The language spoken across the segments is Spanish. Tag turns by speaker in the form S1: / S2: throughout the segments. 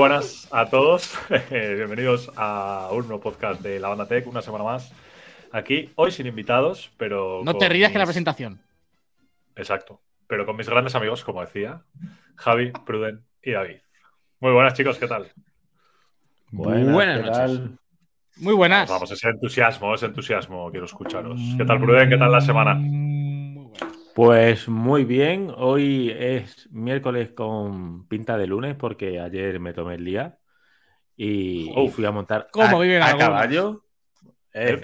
S1: buenas a todos. Bienvenidos a un nuevo podcast de la banda Tech, una semana más. Aquí, hoy sin invitados, pero.
S2: No te rías que la presentación.
S1: Exacto. Pero con mis grandes amigos, como decía, Javi, Pruden y David. Muy buenas, chicos, ¿qué tal?
S2: Buenas, noches. Muy buenas.
S1: Vamos, ese entusiasmo, ese entusiasmo, quiero escucharos. ¿Qué tal, Pruden? ¿Qué tal la semana?
S3: Pues muy bien, hoy es miércoles con pinta de lunes porque ayer me tomé el día y, fui a montar
S2: ¿Cómo
S3: a,
S2: a
S3: caballo.
S2: Eh,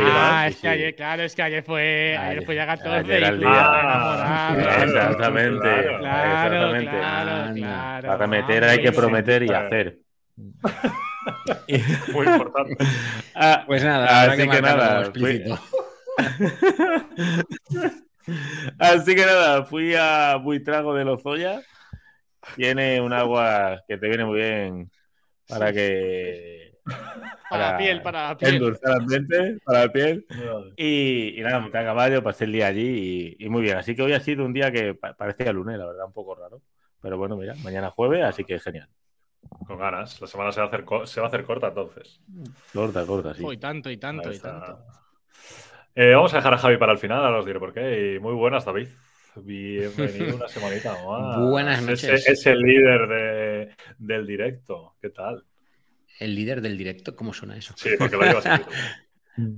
S2: ah, es que ayer, claro, es que ayer fue, ayer, fue ya 14 ayer el día.
S3: Ah, exactamente,
S2: claro, Claro, claro,
S3: Para meter hay que prometer y hacer.
S1: Muy importante.
S2: Ah, pues nada,
S3: así que, que nada, explícito. Así que nada, fui a Buitrago de Lozoya. Tiene un agua que te viene muy bien para que.
S2: Para, la piel, para la piel.
S3: Endulzar ambiente, para la piel. Y, y nada, monté a caballo, pasé el día allí y, muy bien. Así que hoy ha sido un día que parecía lunes, la verdad, un poco raro. Pero bueno, mira, mañana jueves, así que genial.
S1: Con ganas. La semana se va a hacer, se va a hacer corta entonces.
S3: Corta, corta, sí.
S2: Y tanto, y tanto, y tanto.
S1: Eh, vamos a dejar a Javi para el final, ahora os diré por qué. Y muy buenas, David. Bienvenido una semanita más.
S2: Buenas noches.
S1: Es, el líder del directo. ¿Qué tal?
S4: ¿El líder del directo? ¿Cómo suena eso?
S1: Sí, porque lo llevas.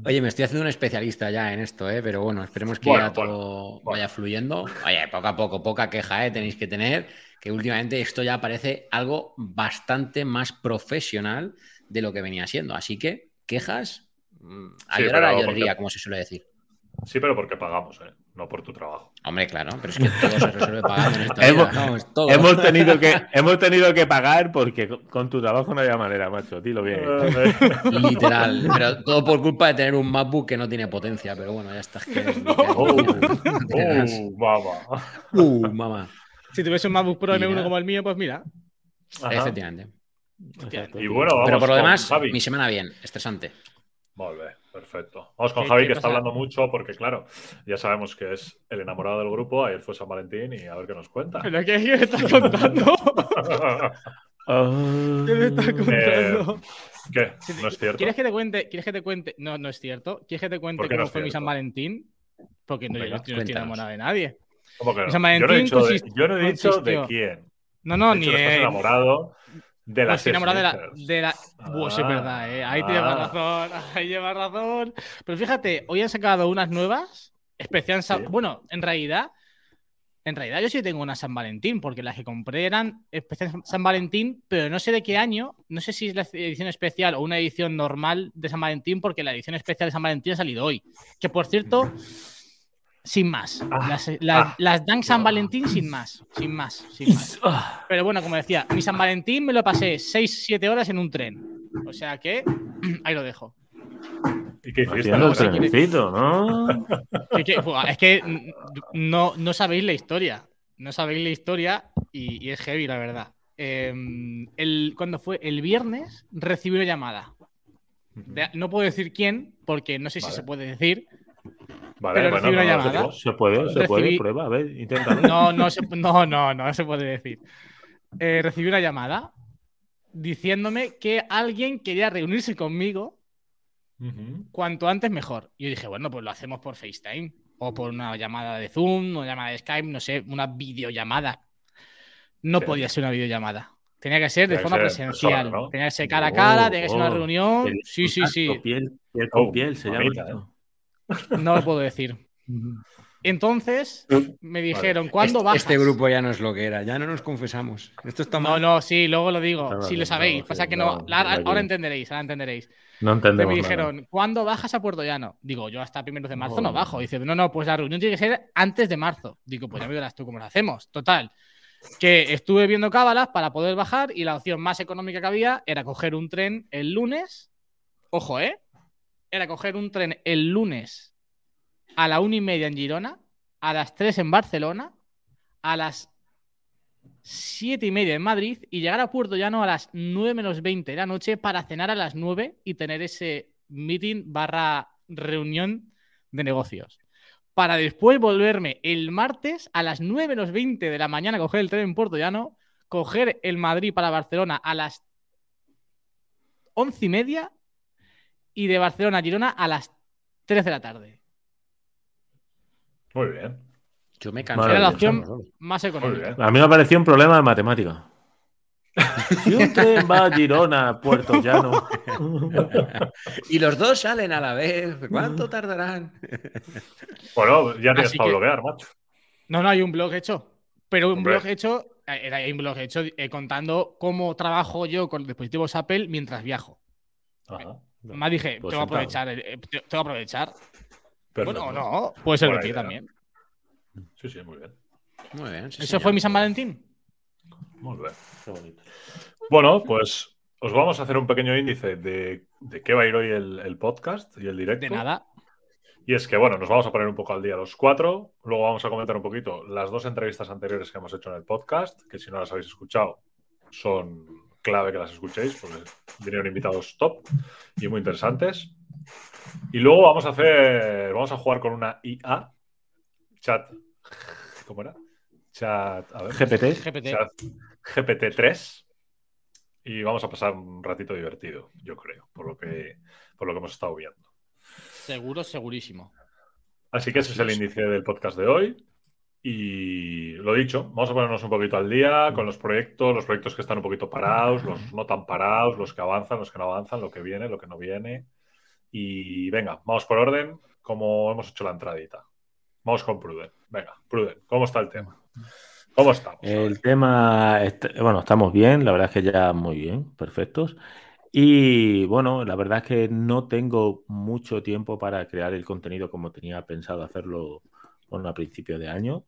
S4: Oye, me estoy haciendo un especialista ya en esto, ¿eh? pero bueno, esperemos que ya todo vaya fluyendo. Oye, poco a poco, poca queja ¿eh? tenéis que tener, que últimamente esto ya parece algo bastante más profesional de lo que venía siendo. Así que, quejas, A llorar a llorería, como se suele decir.
S1: Sí, pero porque pagamos, ¿eh? no por tu trabajo.
S4: Hombre, claro, pero es que todo se resuelve pagando en esta
S3: hemos, tenido que, hemos tenido que pagar porque con tu trabajo no había manera, macho. Dilo bien.
S4: Literal. Pero todo por culpa de tener un MacBook que no tiene potencia. Pero bueno, ya está.
S1: oh, mamá.
S4: Uh, mamá.
S2: Si tuviese un MacBook Pro M1 como el mío, pues mira.
S4: Efectivamente.
S1: Y bueno, vamos
S4: Pero por lo demás, mi semana bien, estresante.
S1: Vale, perfecto. Vamos con Javi, que está hablando mucho, porque claro, ya sabemos que es el enamorado del grupo. Ayer fue San Valentín y a ver qué nos cuenta.
S2: ¿Pero qué, me está contando? ¿Qué me está contando?
S1: ¿Qué? ¿No es cierto?
S2: ¿Quieres que te cuente? ¿Quieres que te cuente? No, no es cierto. ¿Quieres que te cuente cómo fue mi San Valentín? Porque no, yo no estoy enamorado de nadie.
S1: ¿Cómo que no? San Valentín yo no he dicho, de, yo no he dicho de quién.
S2: No, no, ni.
S1: Estás enamorado de la
S2: pues enamorado de la. De la... es verdad, ¿eh? Ahí te llevas razón. Ahí llevas razón. Pero fíjate, hoy han sacado unas nuevas. Especial. Bueno, en realidad. En realidad yo sí tengo una San Valentín, porque las que compré eran especial San Valentín, pero no sé de qué año, no sé si es la edición especial o una edición normal de San Valentín, porque la edición especial de San Valentín ha salido hoy. Que por cierto, sin más. Ah, las, ah. las, Dan San Valentín sin más. Sin más. Sin más. Ah. Pero bueno, como decía, mi San Valentín me lo pasé 6-7 horas en un tren. O sea que ahí lo dejo.
S1: ¿Y qué?
S3: ¿no? ¿no?
S2: es que no, no sabéis la historia. No sabéis la historia y, es heavy, la verdad. Em, el, cuando fue el viernes, recibí una llamada. no puedo decir quién, porque no sé si se puede decir,
S1: Vale, pero bueno, una
S2: llamada.
S3: Se puede, se puede, prueba, a ver, intenta.
S2: No, no, no, no, no, se puede decir. Eh, recibí una llamada diciéndome que alguien quería reunirse conmigo cuanto antes mejor. Y yo dije, bueno, pues lo hacemos por FaceTime o por una llamada de Zoom, una llamada de Skype, no sé, una videollamada. No podía ser una videollamada. Tenía que ser de forma presencial. Tenía que ser cara a cara, tenía que ser una oh, reunión. Sí, sí, sí.
S3: Piel, piel con piel se llama.
S2: No lo puedo decir. Entonces me dijeron, ¿cuándo
S4: este,
S2: bajas?
S4: Este grupo ya no es lo que era, ya no nos confesamos. Esto está
S2: mal. No, no, sí, luego lo digo. si lo sabéis, pasa que no. ahora entenderéis, ahora entenderéis.
S3: No entendemos.
S2: Me dijeron, ¿cuándo bajas a Puerto Llano? Digo, yo hasta primeros de marzo no, bajo. Dice, no, no, pues la reunión tiene que ser antes de marzo. Digo, pues ya me verás tú cómo lo hacemos. Total. Que estuve viendo cábalas para poder bajar y la opción más económica que había era coger un tren el lunes. Ojo, ¿eh? Era coger un tren el lunes a la una y media en Girona, a las 3 en Barcelona, a las siete y media en Madrid y llegar a Puerto Llano a las 9 menos 20 de la noche para cenar a las 9 y tener ese meeting barra reunión de negocios. Para después volverme el martes a las 9 menos 20 de la mañana coger el tren en Puerto Llano, coger el Madrid para Barcelona a las once y media y de Barcelona a Girona a las 3 de la tarde.
S1: Muy bien.
S4: Yo me cansé.
S2: Era la opción más económica.
S3: A mí me pareció un problema de matemática. Si un tren va a Girona, Puerto Llano.
S4: y los dos salen a la vez. ¿Cuánto tardarán?
S1: Bueno, ya tienes
S2: Así
S1: para
S2: que-
S1: bloquear, macho.
S2: No, no, hay un blog hecho. Pero un
S1: Hombre.
S2: blog hecho, eh, hay un blog hecho eh, contando cómo trabajo yo con dispositivos Apple mientras viajo.
S1: Ajá.
S2: Más dije,
S3: Pues
S2: tengo que aprovechar. eh, te- tengo que aprovechar. Bueno, no, puede ser de también.
S1: Sí, sí, muy bien.
S4: Muy bien. sí,
S2: ¿Eso
S4: señor.
S2: fue mi San Valentín?
S1: Muy bien.
S3: Qué bonito.
S1: Bueno, pues os vamos a hacer un pequeño índice de, de qué va a ir hoy el, el podcast y el directo.
S2: De nada.
S1: Y es que, bueno, nos vamos a poner un poco al día los cuatro. Luego vamos a comentar un poquito las dos entrevistas anteriores que hemos hecho en el podcast, que si no las habéis escuchado, son clave que las escuchéis, porque vinieron invitados top y muy interesantes. Y luego vamos a hacer, vamos a jugar con una IA, chat, ¿cómo era? Chat, a ver,
S3: GPT.
S2: GPT.
S1: chat GPT-3 y vamos a pasar un ratito divertido, yo creo, por lo que, por lo que hemos estado viendo.
S2: Seguro, segurísimo.
S1: Así que ese es el índice del podcast de hoy. Y lo dicho, vamos a ponernos un poquito al día con los proyectos, los proyectos que están un poquito parados, los no tan parados, los que avanzan, los que no avanzan, lo que viene, lo que no viene. Y venga, vamos por orden, como hemos hecho la entradita. Vamos con Pruden. Venga, Pruden, ¿cómo está el tema? ¿Cómo estamos?
S3: El tema, bueno, estamos bien, la verdad es que ya muy bien, perfectos. Y bueno, la verdad es que no tengo mucho tiempo para crear el contenido como tenía pensado hacerlo bueno, a principio de año.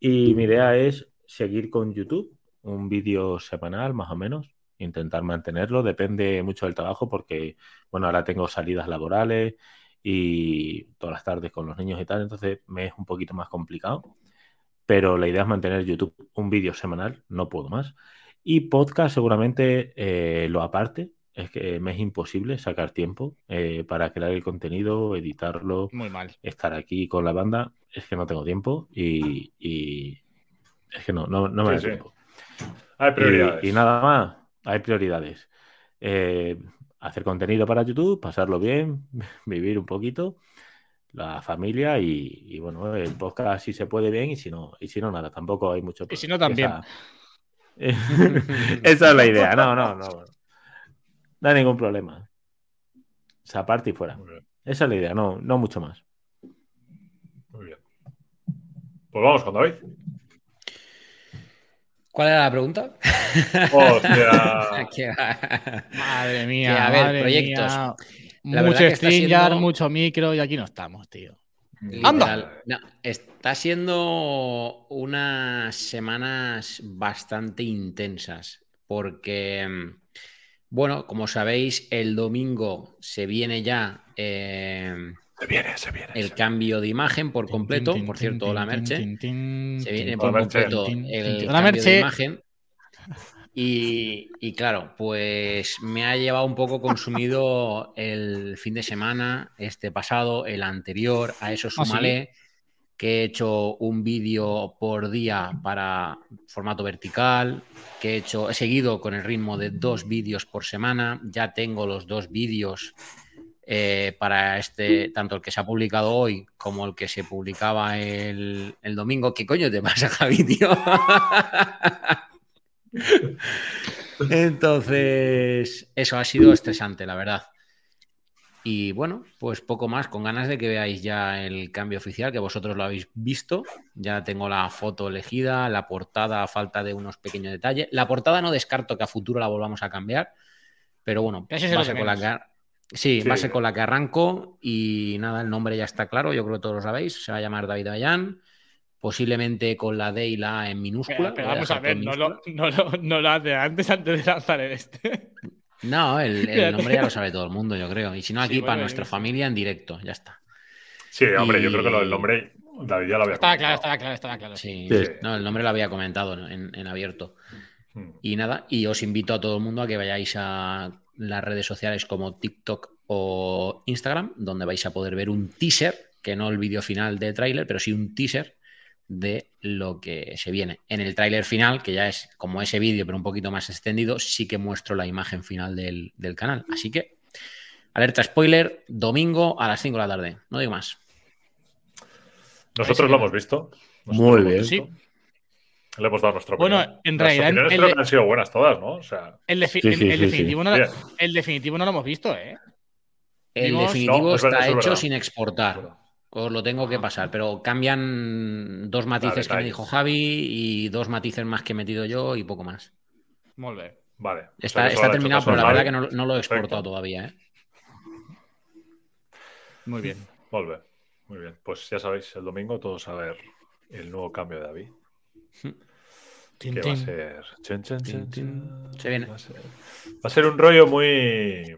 S3: Y mi idea es seguir con YouTube, un vídeo semanal más o menos, intentar mantenerlo. Depende mucho del trabajo porque, bueno, ahora tengo salidas laborales y todas las tardes con los niños y tal, entonces me es un poquito más complicado pero la idea es mantener YouTube un vídeo semanal, no puedo más. Y podcast seguramente eh, lo aparte, es que me es imposible sacar tiempo eh, para crear el contenido, editarlo,
S2: Muy mal.
S3: estar aquí con la banda, es que no tengo tiempo y, y es que no, no, no me da
S1: sí.
S3: tiempo.
S1: Hay
S3: Y,
S1: prioridades.
S3: y nada más, hay prioridades. Eh, hacer contenido para YouTube, pasarlo bien, vivir un poquito, la familia y, y, bueno, el podcast si se puede bien y si no, y si no nada, tampoco hay mucho
S2: Y si no, también.
S3: Esa, esa es la idea, no, no, no. No hay ningún problema. Esa parte y fuera. Esa es la idea, no, no mucho más.
S1: muy bien. Pues vamos con David.
S4: ¿Cuál era la pregunta?
S1: Hostia.
S2: Madre mía.
S4: Que, a ver,
S2: madre
S4: proyectos.
S2: mía.
S4: La
S2: Mucho StreamYard,
S4: siendo-
S2: mucho micro y aquí no estamos, tío.
S1: Anda.
S4: No, está siendo unas semanas bastante intensas porque, mm, bueno, como sabéis, el domingo se viene ya eh,
S1: Se viene, se viene.
S4: el
S1: se
S4: cambio de imagen por completo. Por cierto, la merche. Se viene por completo el cambio de imagen. Y, y claro, pues me ha llevado un poco consumido el fin de semana, este pasado, el anterior, a eso
S2: ¿Ah, sí?
S4: Que he hecho un vídeo por día para formato vertical, que he hecho, he seguido con el ritmo de dos vídeos por semana, ya tengo los dos vídeos eh, para este, tanto el que se ha publicado hoy como el que se publicaba el, el domingo. ¿Qué coño te pasa, Javi, tío? Entonces, eso ha sido estresante, la verdad. Y bueno, pues poco más, con ganas de que veáis ya el cambio oficial, que vosotros lo habéis visto. Ya tengo la foto elegida, la portada a falta de unos pequeños detalles. La portada no descarto que a futuro la volvamos a cambiar, pero bueno, va con la que, sí,
S1: Sí.
S4: va a ser con la que arranco y nada, el nombre ya está claro, yo creo que todos lo sabéis, se va a llamar David Avellán, posiblemente con la D y la A en minúscula.
S2: Pero, vamos a ver, no lo, no, lo, no lo hace antes, antes de lanzar el este.
S4: No, el, nombre ya lo sabe todo el mundo, yo creo. Y si no,
S2: Sí,
S4: aquí
S2: bueno,
S4: para nuestra
S2: sí.
S4: familia en directo, ya está.
S1: Sí, hombre, yo creo que lo del nombre, David ya lo había
S2: Estaba claro,
S1: comentado.
S2: estaba claro, estaba claro.
S4: Sí,
S3: Sí.
S4: no, el nombre lo había comentado en abierto.
S1: Mm.
S4: Y nada, y os invito a todo el mundo a que vayáis a las redes sociales como TikTok o Instagram, donde vais a poder ver un teaser, que no el vídeo final de tráiler, pero sí un teaser de lo que se viene. En el tráiler final, que ya es como ese vídeo, pero un poquito más extendido, sí que muestro la imagen final del, del canal. Así que, alerta spoiler, domingo a las 5 de la tarde. No digo más.
S1: Nosotros lo hemos visto. Nosotros
S3: Muy bien.
S1: visto. Le hemos dado nuestra
S2: Bueno, en
S1: Las
S2: realidad,
S1: opiniones
S2: el-
S1: creo que han sido buenas todas, ¿no? O sea,
S2: El, defi-
S3: Sí,
S2: el-
S3: sí,
S2: el
S3: sí,
S2: definitivo No,
S1: Bien.
S2: el definitivo no lo hemos visto, ¿eh?
S4: El
S2: Vimos-
S4: definitivo
S1: No, es verdad,
S4: está hecho sin exportar. Os lo tengo que pasar, pero cambian dos matices que me dijo Javi y dos matices más que he metido yo y poco más.
S2: Muy bien.
S1: vale. O sea,
S4: Está, terminado, pero la verdad que no, no lo he exportado
S1: Perfecto.
S4: todavía. ¿eh?
S2: Muy bien.
S1: Muy bien. Muy bien. Pues ya sabéis, el domingo todos a ver el nuevo cambio de David. Que va a ser.
S4: Se viene.
S1: Va a ser, va a ser un rollo muy.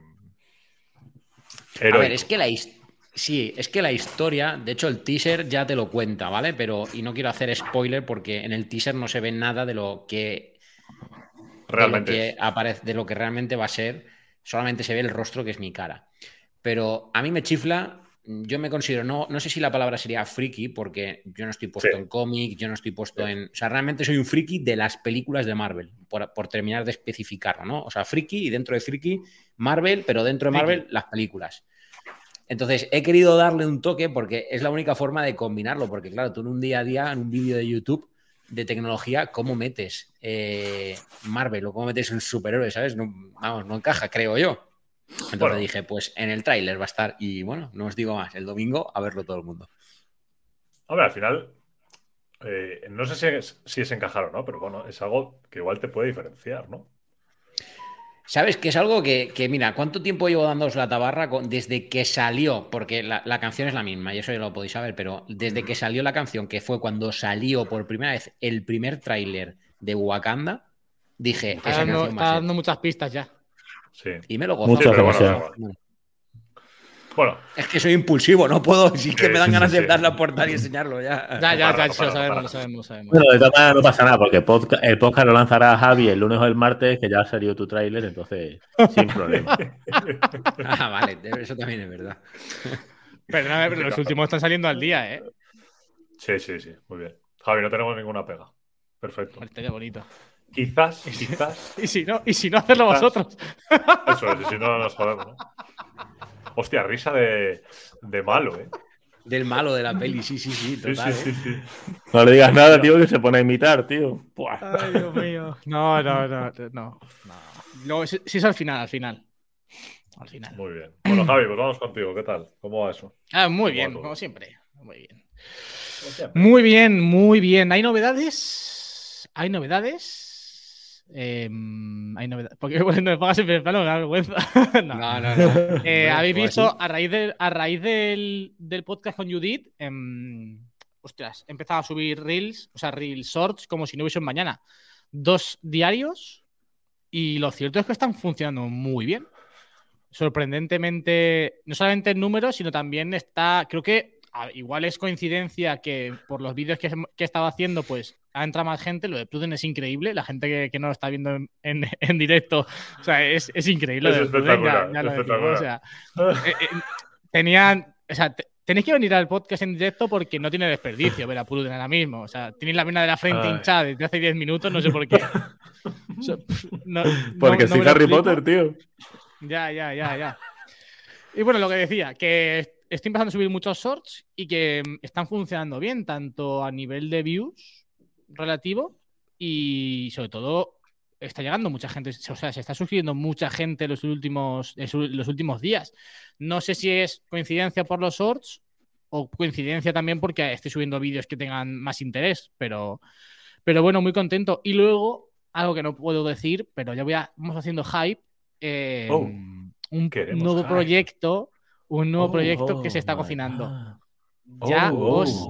S4: A ver, es que la his- sí, es que la historia, de hecho el teaser ya te lo cuenta, ¿vale? Pero y no quiero hacer spoiler porque en el teaser no se ve nada de lo que
S1: Realmente.
S4: de lo
S1: es.
S4: que aparece, de lo que realmente va a ser. Solamente se ve el rostro que es mi cara. Pero a mí me chifla. Yo me considero, no, no sé si la palabra sería friki, porque yo no estoy puesto
S1: Sí.
S4: en cómic, yo no estoy puesto
S1: Sí.
S4: en. O sea, realmente soy un friki de las películas de Marvel, por, por terminar de especificarlo, ¿no? O sea, friki y dentro de friki, Marvel, pero dentro de
S2: Friki.
S4: Marvel, las películas. Entonces, he querido darle un toque porque es la única forma de combinarlo, porque claro, tú en un día a día, en un vídeo de YouTube de tecnología, ¿cómo metes eh, Marvel o cómo metes un superhéroe, ¿sabes? No, vamos, no encaja, creo yo. Entonces
S1: Bueno.
S4: dije, pues en el tráiler va a estar y bueno, no os digo más, el domingo a verlo todo el mundo.
S1: Hombre, al final. eh, no sé si es, si es encajar o no, pero bueno, es algo que igual te puede diferenciar, ¿no?
S4: ¿Sabes? Que es algo que, que, mira, ¿cuánto tiempo llevo dándoos la tabarra con- desde que salió? Porque la, la canción es la misma y eso ya lo podéis saber, pero desde que salió la canción, que fue cuando salió por primera vez el primer tráiler de Wakanda, dije,
S2: Está
S4: esa
S2: dando,
S4: canción
S2: está
S4: va a ser.
S2: dando muchas pistas ya.
S1: Sí.
S4: Y me lo gozo.
S3: Muchas gracias.
S1: bueno. Bueno,
S4: Es que soy impulsivo, no puedo. Sí que me dan ganas de darle a portal y enseñarlo ya.
S2: Ya, ya, ya, lo sabemos, lo sabemos, lo sabemos.
S3: Bueno, de todas maneras no pasa nada, porque el podcast lo lanzará Javi el lunes o el martes, que ya salió tu tráiler, entonces sin problema.
S4: Ah, vale, eso también es verdad.
S2: Perdóname, pero los últimos están saliendo al día, ¿eh?
S1: sí, sí, sí. Muy bien. Javi, no tenemos ninguna pega. Perfecto.
S2: Estaría bonito.
S1: Quizás, quizás.
S2: Y si no, y si no hacerlo
S1: Quizás.
S2: vosotros.
S1: Eso es, y si no nos jodemos, ¿no? Hostia, risa de, de malo, ¿eh?
S4: Del malo de la peli, sí, sí, sí,
S1: Sí,
S4: total.
S1: sí,
S4: ¿eh?
S1: sí, sí.
S3: No le digas nada, tío, que se pone a imitar, tío. Buah.
S2: Ay, Dios mío. No, no, no, no. no. Si es al final, al final. Al final.
S1: Muy bien. Bueno, Javi, pues vamos contigo. ¿Qué tal? ¿Cómo va eso?
S2: Ah, muy bien, como siempre. Muy bien. Muy bien, muy bien. ¿Hay novedades? ¿Hay novedades? Eh, hay novedades. Porque bueno, no me pongas en plano, me da vergüenza. No.
S4: No, no, no.
S2: Eh, Habéis visto, a raíz, de- a raíz del, del podcast con Judith, em, ostras, he empezado a subir reels, o sea, reels shorts como si no hubiese un mañana. Dos diarios y lo cierto es que están funcionando muy bien. Sorprendentemente, no solamente en números, sino también está, creo que igual es coincidencia que por los vídeos que, que he estado haciendo, pues ha entrado más gente. Lo de Pruden es increíble. La gente que, que no lo está viendo en, en- en directo, o sea, es, es increíble.
S1: Es
S2: ya- lo o sea, eh, eh, tenían, o sea, te- tenéis que venir al podcast en directo porque no tiene desperdicio ver a Pruden ahora mismo. O sea, tenéis la mina de la frente
S1: Ay.
S2: hinchada desde hace 10 minutos, no sé por qué. O sea, pf, no-
S3: Porque
S2: no-
S3: Harry. Potter, tío.
S2: Ya, ya, ya, ya. Y bueno, lo que decía, que estoy empezando a subir muchos shorts y que mm, están funcionando bien, tanto a nivel de views relativo y sobre todo está llegando mucha gente, o sea, se está suscribiendo mucha gente los últimos, los últimos días. No sé si es coincidencia por los shorts o coincidencia también porque estoy subiendo vídeos que tengan más interés, pero, pero bueno, muy contento. Y luego, algo que no puedo decir, pero ya voy a, vamos haciendo hype. eh,
S1: Oh,
S2: un nuevo
S1: hype.
S2: proyecto, un nuevo
S3: Oh,
S2: proyecto que se está
S3: my
S2: cocinando. Ya
S1: Oh,
S2: os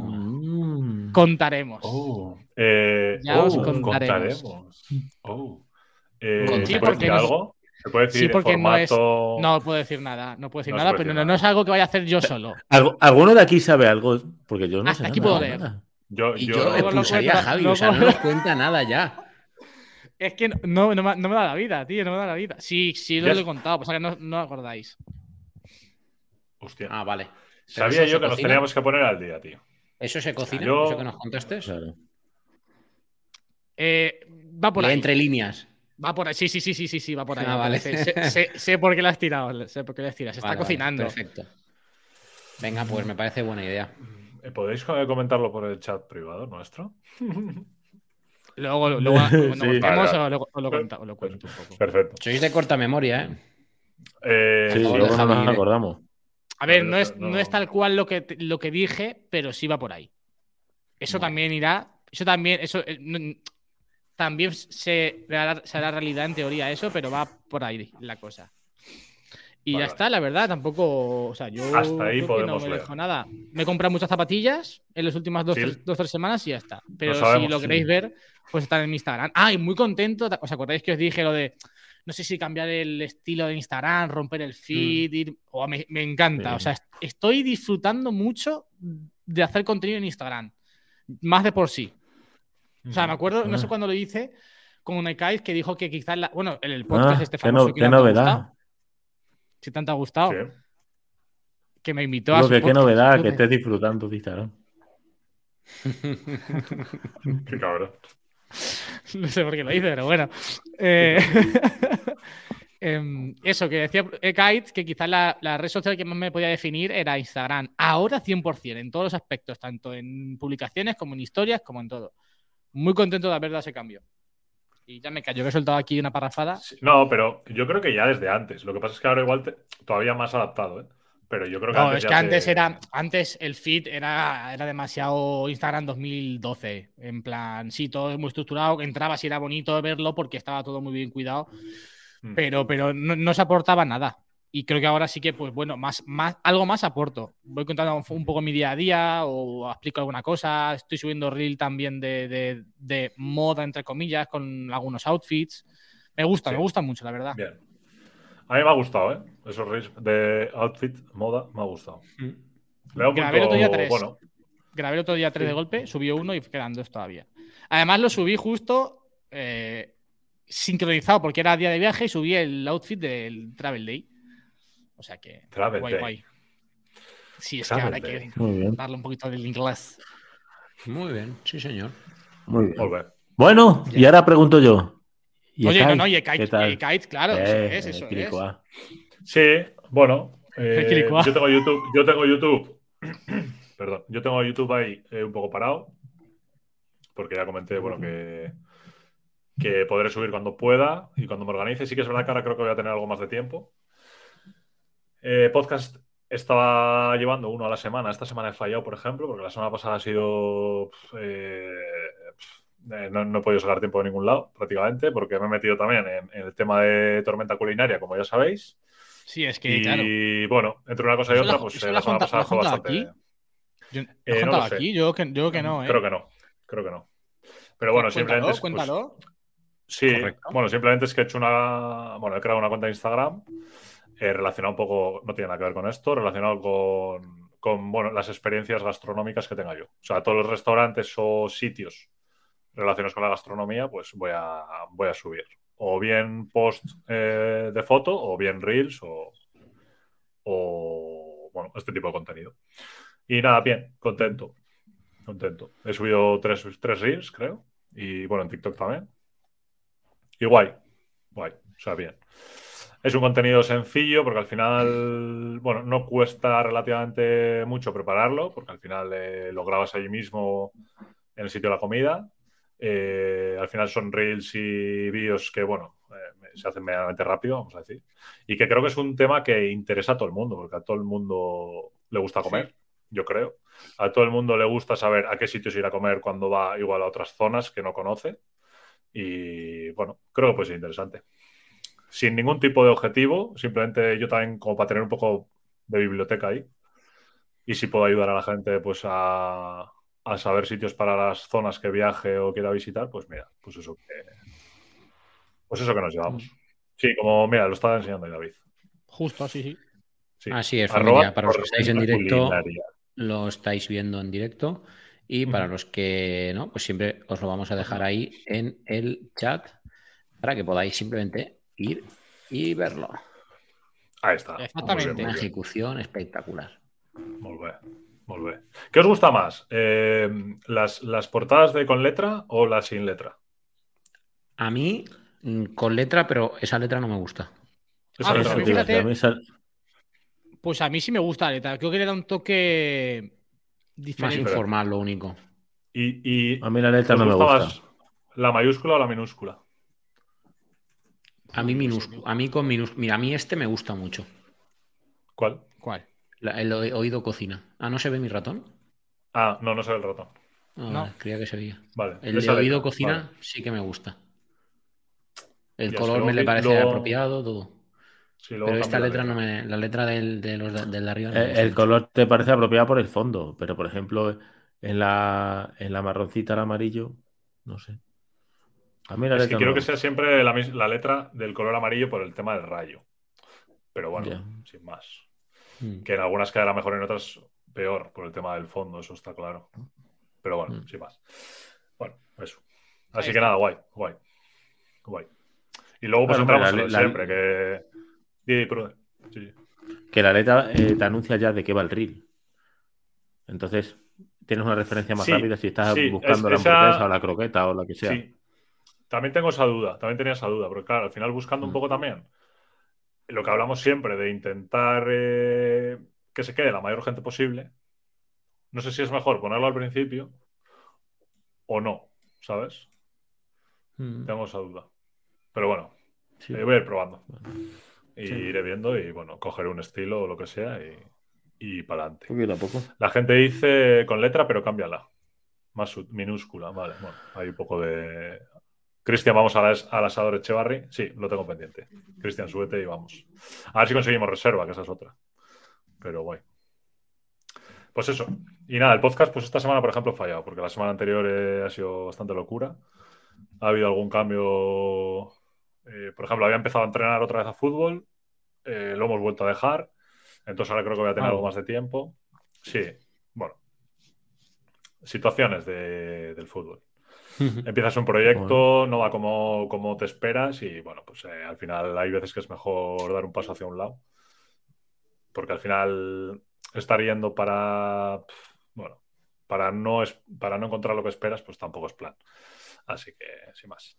S2: contaremos.
S1: Oh, eh,
S2: Ya
S1: oh,
S2: os contaremos.
S1: Oh. Eh,
S4: Con-
S1: ¿Se
S4: sí,
S1: puede
S2: porque
S1: decir
S2: nos-
S1: algo? ¿Se puede decir
S2: Sí, porque no es-? No puedo decir nada, no puedo decir
S1: No
S2: nada, pero
S1: decir
S2: no,
S1: nada.
S2: no es algo que vaya a hacer yo solo.
S3: ¿Algu- ¿Alguno de aquí sabe algo? Porque yo no
S2: Hasta
S3: sé
S2: aquí
S3: nada,
S2: puedo leer.
S3: nada.
S1: Yo,
S4: Y
S1: yo-
S4: yo
S2: luego lo
S4: expulsaría a
S2: cuenta-
S4: Javi, o sea, no nos cuenta nada ya.
S2: Es que no, no, me, no me da la vida, tío, no me da la vida. Sí, sí, lo he contado, pues que no, no acordáis.
S1: Hostia.
S4: Ah, vale.
S1: Sabía yo que nos
S4: cocina.
S1: teníamos que poner al día, tío.
S4: ¿Eso se cocina?
S1: Yo-
S4: ¿Eso que nos contaste?
S3: Claro.
S2: Eh, va por ahí.
S4: entre líneas.
S2: Va por ahí. Sí, sí, sí, sí, sí, sí, va por ahí.
S4: Ah, vale.
S2: Sé, sé- sé- sé por qué lo has tirado. Sé por qué lo has tirado. Se está
S4: Vale, vale,
S2: cocinando.
S4: perfecto. Venga, pues me parece buena idea.
S1: Eh, ¿Podéis co- comentarlo por el chat privado nuestro?
S2: Luego, luego cuando
S3: Sí.
S2: os lo, lo cuento, os lo cuento un poco.
S1: Perfecto.
S4: Sois de corta memoria, ¿eh?
S1: Eh,
S3: Sí, luego no nos
S4: eh.
S3: acordamos.
S2: A ver, no es,
S1: no-
S2: no es tal cual lo que, lo que dije, pero sí va por ahí. Eso también irá. Eso también. Eso, eh, no- también se hará, se hará realidad en teoría eso, pero va por ahí la cosa. Y
S1: Vale,
S2: ya está, la verdad, tampoco. O sea, yo
S1: Hasta ahí podemos
S2: no me dejo nada. Me he comprado muchas zapatillas en las últimas dos,
S1: Sí.
S2: tres, dos tres semanas y ya está. Pero si
S1: sabemos,
S2: lo
S1: sí.
S2: queréis ver, pues están en mi Instagram. Ah, y muy contento. ¿Os acordáis que os dije lo de no sé si cambiar el estilo de Instagram, romper el feed, ir- oh, me, me encanta.
S3: Sí.
S2: O sea, est- estoy disfrutando mucho de hacer contenido en Instagram. Más de por sí. O sea, me acuerdo, no sé
S3: Ah.
S2: cuándo lo hice, con Nekais que dijo que quizás, la- bueno, en el podcast
S3: Ah,
S2: este
S3: qué,
S2: famoso
S3: no-
S2: que
S3: qué
S2: ha
S3: novedad.
S2: si tanto ha gustado,
S1: Sí.
S2: que me invitó a su
S3: que qué novedad que estés disfrutando de Instagram.
S1: Qué cabrón.
S2: No sé por qué lo hice, pero bueno. Eh, em, eso, que decía Kite, que quizás la, la red social que más me podía definir era Instagram. Ahora 100%, en todos los aspectos, tanto en publicaciones como en historias, como en todo. Muy contento de haber dado ese cambio. Y ya me callo, que he soltado aquí una parrafada.
S1: Sí, No, pero yo creo que ya desde antes. Lo que pasa es que ahora igual te- todavía más adaptado, ¿eh? Pero yo creo que
S2: No,
S1: antes
S2: es que
S1: te-
S2: antes era, antes el feed era, era demasiado Instagram 2012. En plan, sí, todo es muy estructurado, entrabas y era bonito verlo porque estaba todo muy bien cuidado.
S1: Mm.
S2: pero, pero no, no se aportaba nada. Y creo que ahora sí que, pues bueno, más, más, algo más aporto. Voy contando un poco mi día a día o explico alguna cosa. Estoy subiendo reel también de, de- de moda, entre comillas, con algunos outfits. Me gusta,
S1: Sí.
S2: me gusta mucho, la verdad.
S1: Bien. A mí me ha gustado, ¿eh? Esos reels de outfit, moda, me ha gustado.
S4: Mm.
S1: Le
S2: Grabé el otro día tres.
S1: bueno.
S2: Grabé el otro día tres
S1: Sí.
S2: de golpe, subí uno y quedan dos todavía. Además, lo subí justo eh, sincronizado porque era día de viaje y subí el outfit del Travel Day. O sea que.
S1: Travel
S2: guay,
S1: Day.
S2: guay. Sí, es
S1: Travel
S2: que ahora hay que darle un poquito del inglés.
S4: Muy bien, sí, señor.
S3: Muy bien. Bueno, y ahora pregunto yo. ¿Y
S2: Oye, no, no, y Kite, claro,
S3: Eh,
S2: eso es, eso es.
S1: Sí, bueno. eh, yo tengo YouTube. Yo tengo YouTube. Perdón. Yo tengo YouTube ahí eh, un poco parado. Porque ya comenté, bueno, que, que podré subir cuando pueda y cuando me organice. Sí que es verdad que ahora creo que voy a tener algo más de tiempo. Eh, podcast estaba llevando uno a la semana. Esta semana he fallado, por ejemplo, porque la semana pasada ha sido. Eh, no, no he podido sacar tiempo de ningún lado, prácticamente, porque me he metido también en, en el tema de tormenta culinaria, como ya sabéis.
S2: Sí, es que,
S1: y
S2: claro.
S1: bueno, entre una cosa y
S2: ¿Eso
S1: otra, pues eh, la
S2: has
S1: semana pasada fue bastante.
S2: aquí? Yo, ¿lo has
S1: Eh, no
S2: contado
S1: lo sé.
S2: aquí? Yo que, yo que no, ¿eh?
S1: Creo que no, creo que no. Pero bueno, simplemente. es, pues,
S2: cuéntalo.
S1: Sí,
S4: Correcto.
S1: bueno, simplemente es que he hecho una. Bueno, he creado una cuenta de Instagram eh, relacionado un poco, no tiene nada que ver con esto, relacionado con, con bueno, las experiencias gastronómicas que tenga yo. O sea, todos los restaurantes o sitios relacionados con la gastronomía, pues voy a, voy a subir. O bien post eh, de foto, o bien reels, o, bueno, este tipo de contenido. Y nada, bien, contento. Contento. He subido tres, tres reels, creo. Y bueno, en TikTok también. Y guay, guay, o sea, bien. Es un contenido sencillo porque al final, bueno, no cuesta relativamente mucho prepararlo porque al final eh, lo grabas allí mismo en el sitio de la comida. Eh, al final son reels y vídeos que, bueno, eh, se hacen medianamente rápido, vamos a decir. Y que creo que es un tema que interesa a todo el mundo porque a todo el mundo le gusta comer, yo creo. A todo el mundo le gusta saber a qué sitios ir a comer cuando va igual a otras zonas que no conoce. Y bueno, creo que puede ser interesante. Sin ningún tipo de objetivo, simplemente yo también como para tener un poco de biblioteca ahí. Y si puedo ayudar a la gente pues a, a saber sitios para las zonas que viaje o quiera visitar, pues mira, pues eso que, pues eso que nos llevamos. Sí, como mira, lo estaba enseñando ahí David.
S2: Justo, sí, sí.
S1: Sí.
S4: Así es,
S1: Arroba
S4: familia. Para los que estáis en directo,
S1: Culinaria.
S4: lo estáis viendo en directo. Y para los que no, pues siempre os lo vamos a dejar ahí en el chat para que podáis simplemente ir y verlo.
S1: Ahí está.
S2: Exactamente.
S1: Muy bien,
S4: Una
S1: muy bien. Molt bé. Muy bien. ¿Qué os gusta más? Eh, las, ¿Las portadas de con letra o las sin letra?
S4: A mí, mm, con letra, pero esa letra no me gusta.
S2: Ah, pues, a mí,
S3: Eso te iba a decir,
S2: fíjate-
S3: a mí esa-
S2: Pues a mí sí me gusta la letra. Creo que le da un toque
S4: Más
S2: diferente.
S4: informal, lo único.
S1: Y, y
S3: a mí la letra
S1: ¿os
S3: no me
S1: gusta
S3: gusta.
S1: más la mayúscula o la minúscula?
S4: A mí minúsculo, a mí con minúsculo. Mira, a mí este me gusta mucho.
S1: ¿Cuál?
S2: ¿Cuál?
S4: La- el oído cocina. Ah, ¿no se ve mi ratón?
S1: Ah, no, no se ve el ratón.
S4: Ah,
S2: No.
S4: creía que se veía.
S1: Vale.
S4: El de oído cocina
S1: vale.
S4: sí que me gusta. El
S1: Ya,
S4: color me le parece
S1: luego-
S4: apropiado, todo.
S1: Sí, luego
S4: Pero esta letra no me. La letra del, de los de, del de arriba no
S3: Eh, El
S4: mucho.
S3: color te parece apropiado por el fondo, pero por ejemplo, en la, en la marroncita, el amarillo, no sé. A mí la
S1: Es
S3: letra
S1: que quiero que sea siempre la, la letra del color amarillo por el tema del rayo. Pero bueno, sin más.
S4: Mm.
S1: Que en algunas quedará mejor y en otras peor por el tema del fondo, eso está claro. Pero bueno,
S3: Mm.
S1: sin más. Bueno, eso. Así que nada, guay, guay. Guay. Y luego pues
S3: Bueno,
S1: entramos en
S3: la- la-
S1: siempre, que... Sí, sí.
S3: Que la letra eh, te anuncia ya de qué va el reel. Entonces, tienes una referencia más
S1: Sí,
S3: rápida si estás
S1: sí,
S3: buscando
S1: es-
S3: la
S1: esa-
S3: hamburguesa o la croqueta o la que sea.
S1: Sí. También tengo esa duda, también tenía esa duda, porque claro, al final buscando un
S3: Mm.
S1: poco también lo que hablamos siempre de intentar eh, que se quede la mayor gente posible, no sé si es mejor ponerlo al principio o no, ¿sabes?
S3: Mm,
S1: Tengo esa duda. Pero bueno,
S3: sí.
S1: eh, voy a ir probando. Y
S3: Sí.
S1: iré viendo y bueno, cogeré un estilo o lo que sea y, y para adelante.
S3: Poquito a poco.
S1: La gente dice con letra, pero cámbiala. Más minúscula, vale. Bueno, hay un poco de. Cristian, vamos al, as- al asador Echevarri. Sí, lo tengo pendiente. Cristian, súbete y vamos. A ver si conseguimos reserva, que esa es otra. Pero guay. Pues eso. Y nada, el podcast, pues esta semana, por ejemplo, ha fallado, porque la semana anterior eh, ha sido bastante locura. Ha habido algún cambio. eh, por ejemplo, había empezado a entrenar otra vez a fútbol. eh, lo hemos vuelto a dejar. Entonces ahora creo que voy a tener
S4: Ah.
S1: algo más de tiempo. Sí, bueno. Situaciones de- del fútbol. Empiezas un proyecto, no va como, como te esperas y bueno, pues eh, al final hay veces que es mejor dar un paso hacia un lado. Porque al final estar yendo para, bueno, para no, es, para no encontrar lo que esperas, pues tampoco es plan. Así que, sin más.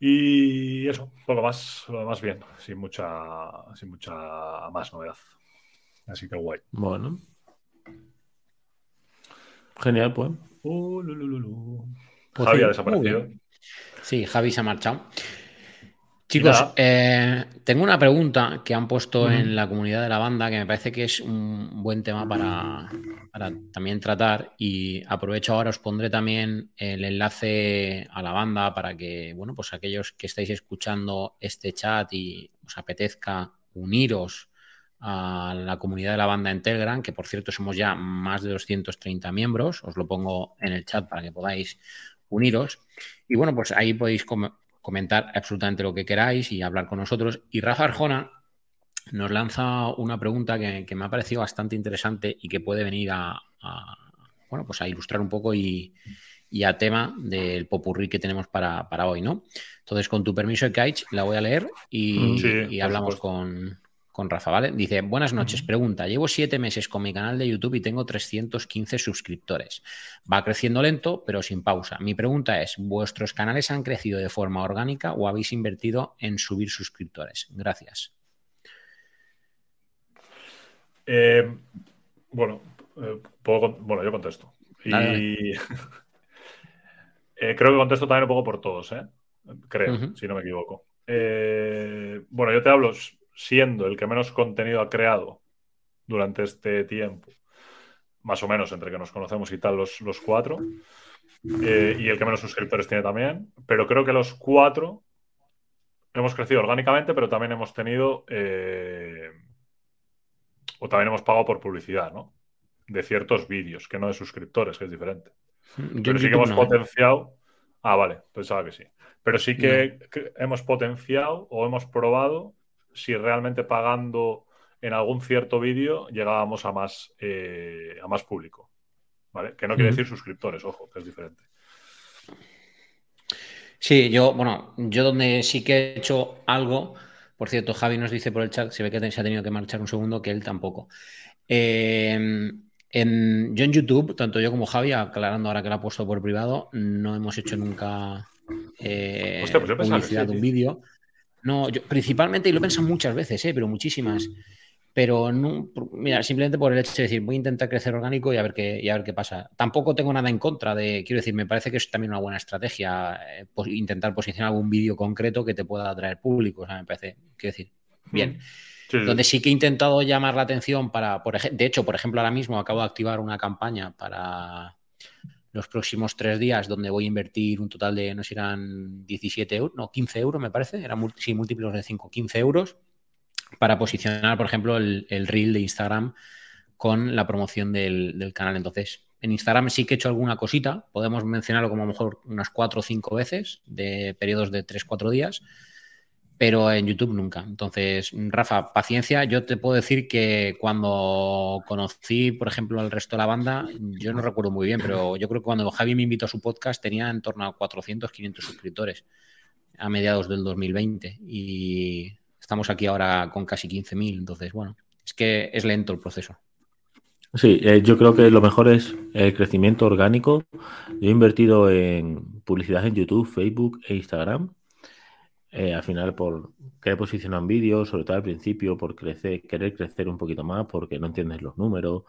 S1: Y eso, poco más, lo demás bien, sin mucha, sin mucha más novedad. Así que guay.
S3: Bueno. Genial, pues.
S1: Uh, lu, lu, lu, lu.
S4: Pues
S1: Javi
S4: sí,
S1: ha desaparecido.
S4: Sí, Javi se ha marchado. Chicos, eh, tengo una pregunta que han puesto en la comunidad de la banda que me parece que es un buen tema para, para también tratar y aprovecho ahora, os pondré también el enlace a la banda para que, bueno, pues aquellos que estáis escuchando este chat y os apetezca uniros a la comunidad de la banda en Telegram, que por cierto somos ya más de 230 miembros, os lo pongo en el chat para que podáis uniros. Y bueno, pues ahí podéis com- comentar absolutamente lo que queráis y hablar con nosotros. Y Rafa Arjona nos lanza una pregunta que, que me ha parecido bastante interesante y que puede venir a, a, bueno, pues a ilustrar un poco y, y a tema del popurrí que tenemos para, para hoy, ¿no? Entonces, con tu permiso, Kaich, la voy a leer y,
S1: Sí,
S4: y
S1: por
S4: hablamos con, con Rafa, ¿vale? Dice, buenas noches, pregunta, llevo siete meses con mi canal de YouTube y tengo 315 suscriptores. Va creciendo lento, pero sin pausa. Mi pregunta es, ¿vuestros canales han crecido de forma orgánica o habéis invertido en subir suscriptores? Gracias.
S1: Eh, bueno, eh, puedo bueno, yo contesto. Y
S4: Dale,
S1: eh, creo que contesto también un poco por todos, ¿eh? Creo, si no me equivoco. Eh, bueno, yo te hablo siendo el que menos contenido ha creado durante este tiempo, más o menos entre que nos conocemos y tal, los, los cuatro, eh, y el que menos suscriptores tiene también, pero creo que los cuatro hemos crecido orgánicamente, pero también hemos tenido, eh, o también hemos pagado por publicidad, ¿no? De ciertos vídeos, que no de suscriptores, que es diferente.
S4: Yo
S1: Pero sí que hemos
S4: no, ¿eh?
S1: potenciado. Ah, vale, pensaba que sí. Pero sí que, que hemos potenciado o hemos probado si realmente pagando en algún cierto vídeo llegábamos a más, eh, a más público. ¿Vale? Que no quiere decir suscriptores, ojo, que es diferente.
S4: Sí, yo, bueno, yo donde sí que he hecho algo, por cierto, Javi nos dice por el chat, se ve que se ha tenido que marchar un segundo, que él tampoco. Eh, En, yo en YouTube, tanto yo como Javi, aclarando ahora que lo ha puesto por privado, no hemos hecho nunca eh,
S1: Hostia, pues
S4: publicidad
S1: sí,
S4: de un vídeo. No, yo principalmente, y lo he pensado muchas veces, eh, pero muchísimas. Pero no, mira, simplemente por el hecho de decir, voy a intentar crecer orgánico y a ver qué, y a ver qué pasa. Tampoco tengo nada en contra de, quiero decir, me parece que es también una buena estrategia eh, pos- intentar posicionar algún vídeo concreto que te pueda atraer público. O sea, me parece, quiero decir, bien.
S1: Sí, sí.
S4: Donde sí que he intentado llamar la atención para, por de hecho, por ejemplo, ahora mismo acabo de activar una campaña para los próximos tres días donde voy a invertir un total de, no sé, eran 17 euros, no, 15 euros me parece, eran sí, múltiplos de 5, 15 euros para posicionar, por ejemplo, el, el reel de Instagram con la promoción del, del canal. Entonces, en Instagram sí que he hecho alguna cosita, podemos mencionarlo como a lo mejor unas cuatro o cinco veces de periodos de 3-4 días, pero en YouTube nunca. Entonces, Rafa, paciencia. Yo te puedo decir que cuando conocí, por ejemplo, al resto de la banda, yo no recuerdo muy bien, pero yo creo que cuando Javi me invitó a su podcast tenía en torno a 400, 500 suscriptores a mediados del 2020 y estamos aquí ahora con casi 15.000. Entonces, bueno, es que es lento el proceso.
S3: Sí, eh, yo creo que lo mejor es el crecimiento orgánico. Yo he invertido en publicidad en YouTube, Facebook e Instagram. Eh, al final, por querer posicionar vídeos, sobre todo al principio, por crecer, querer crecer un poquito más, porque no entiendes los números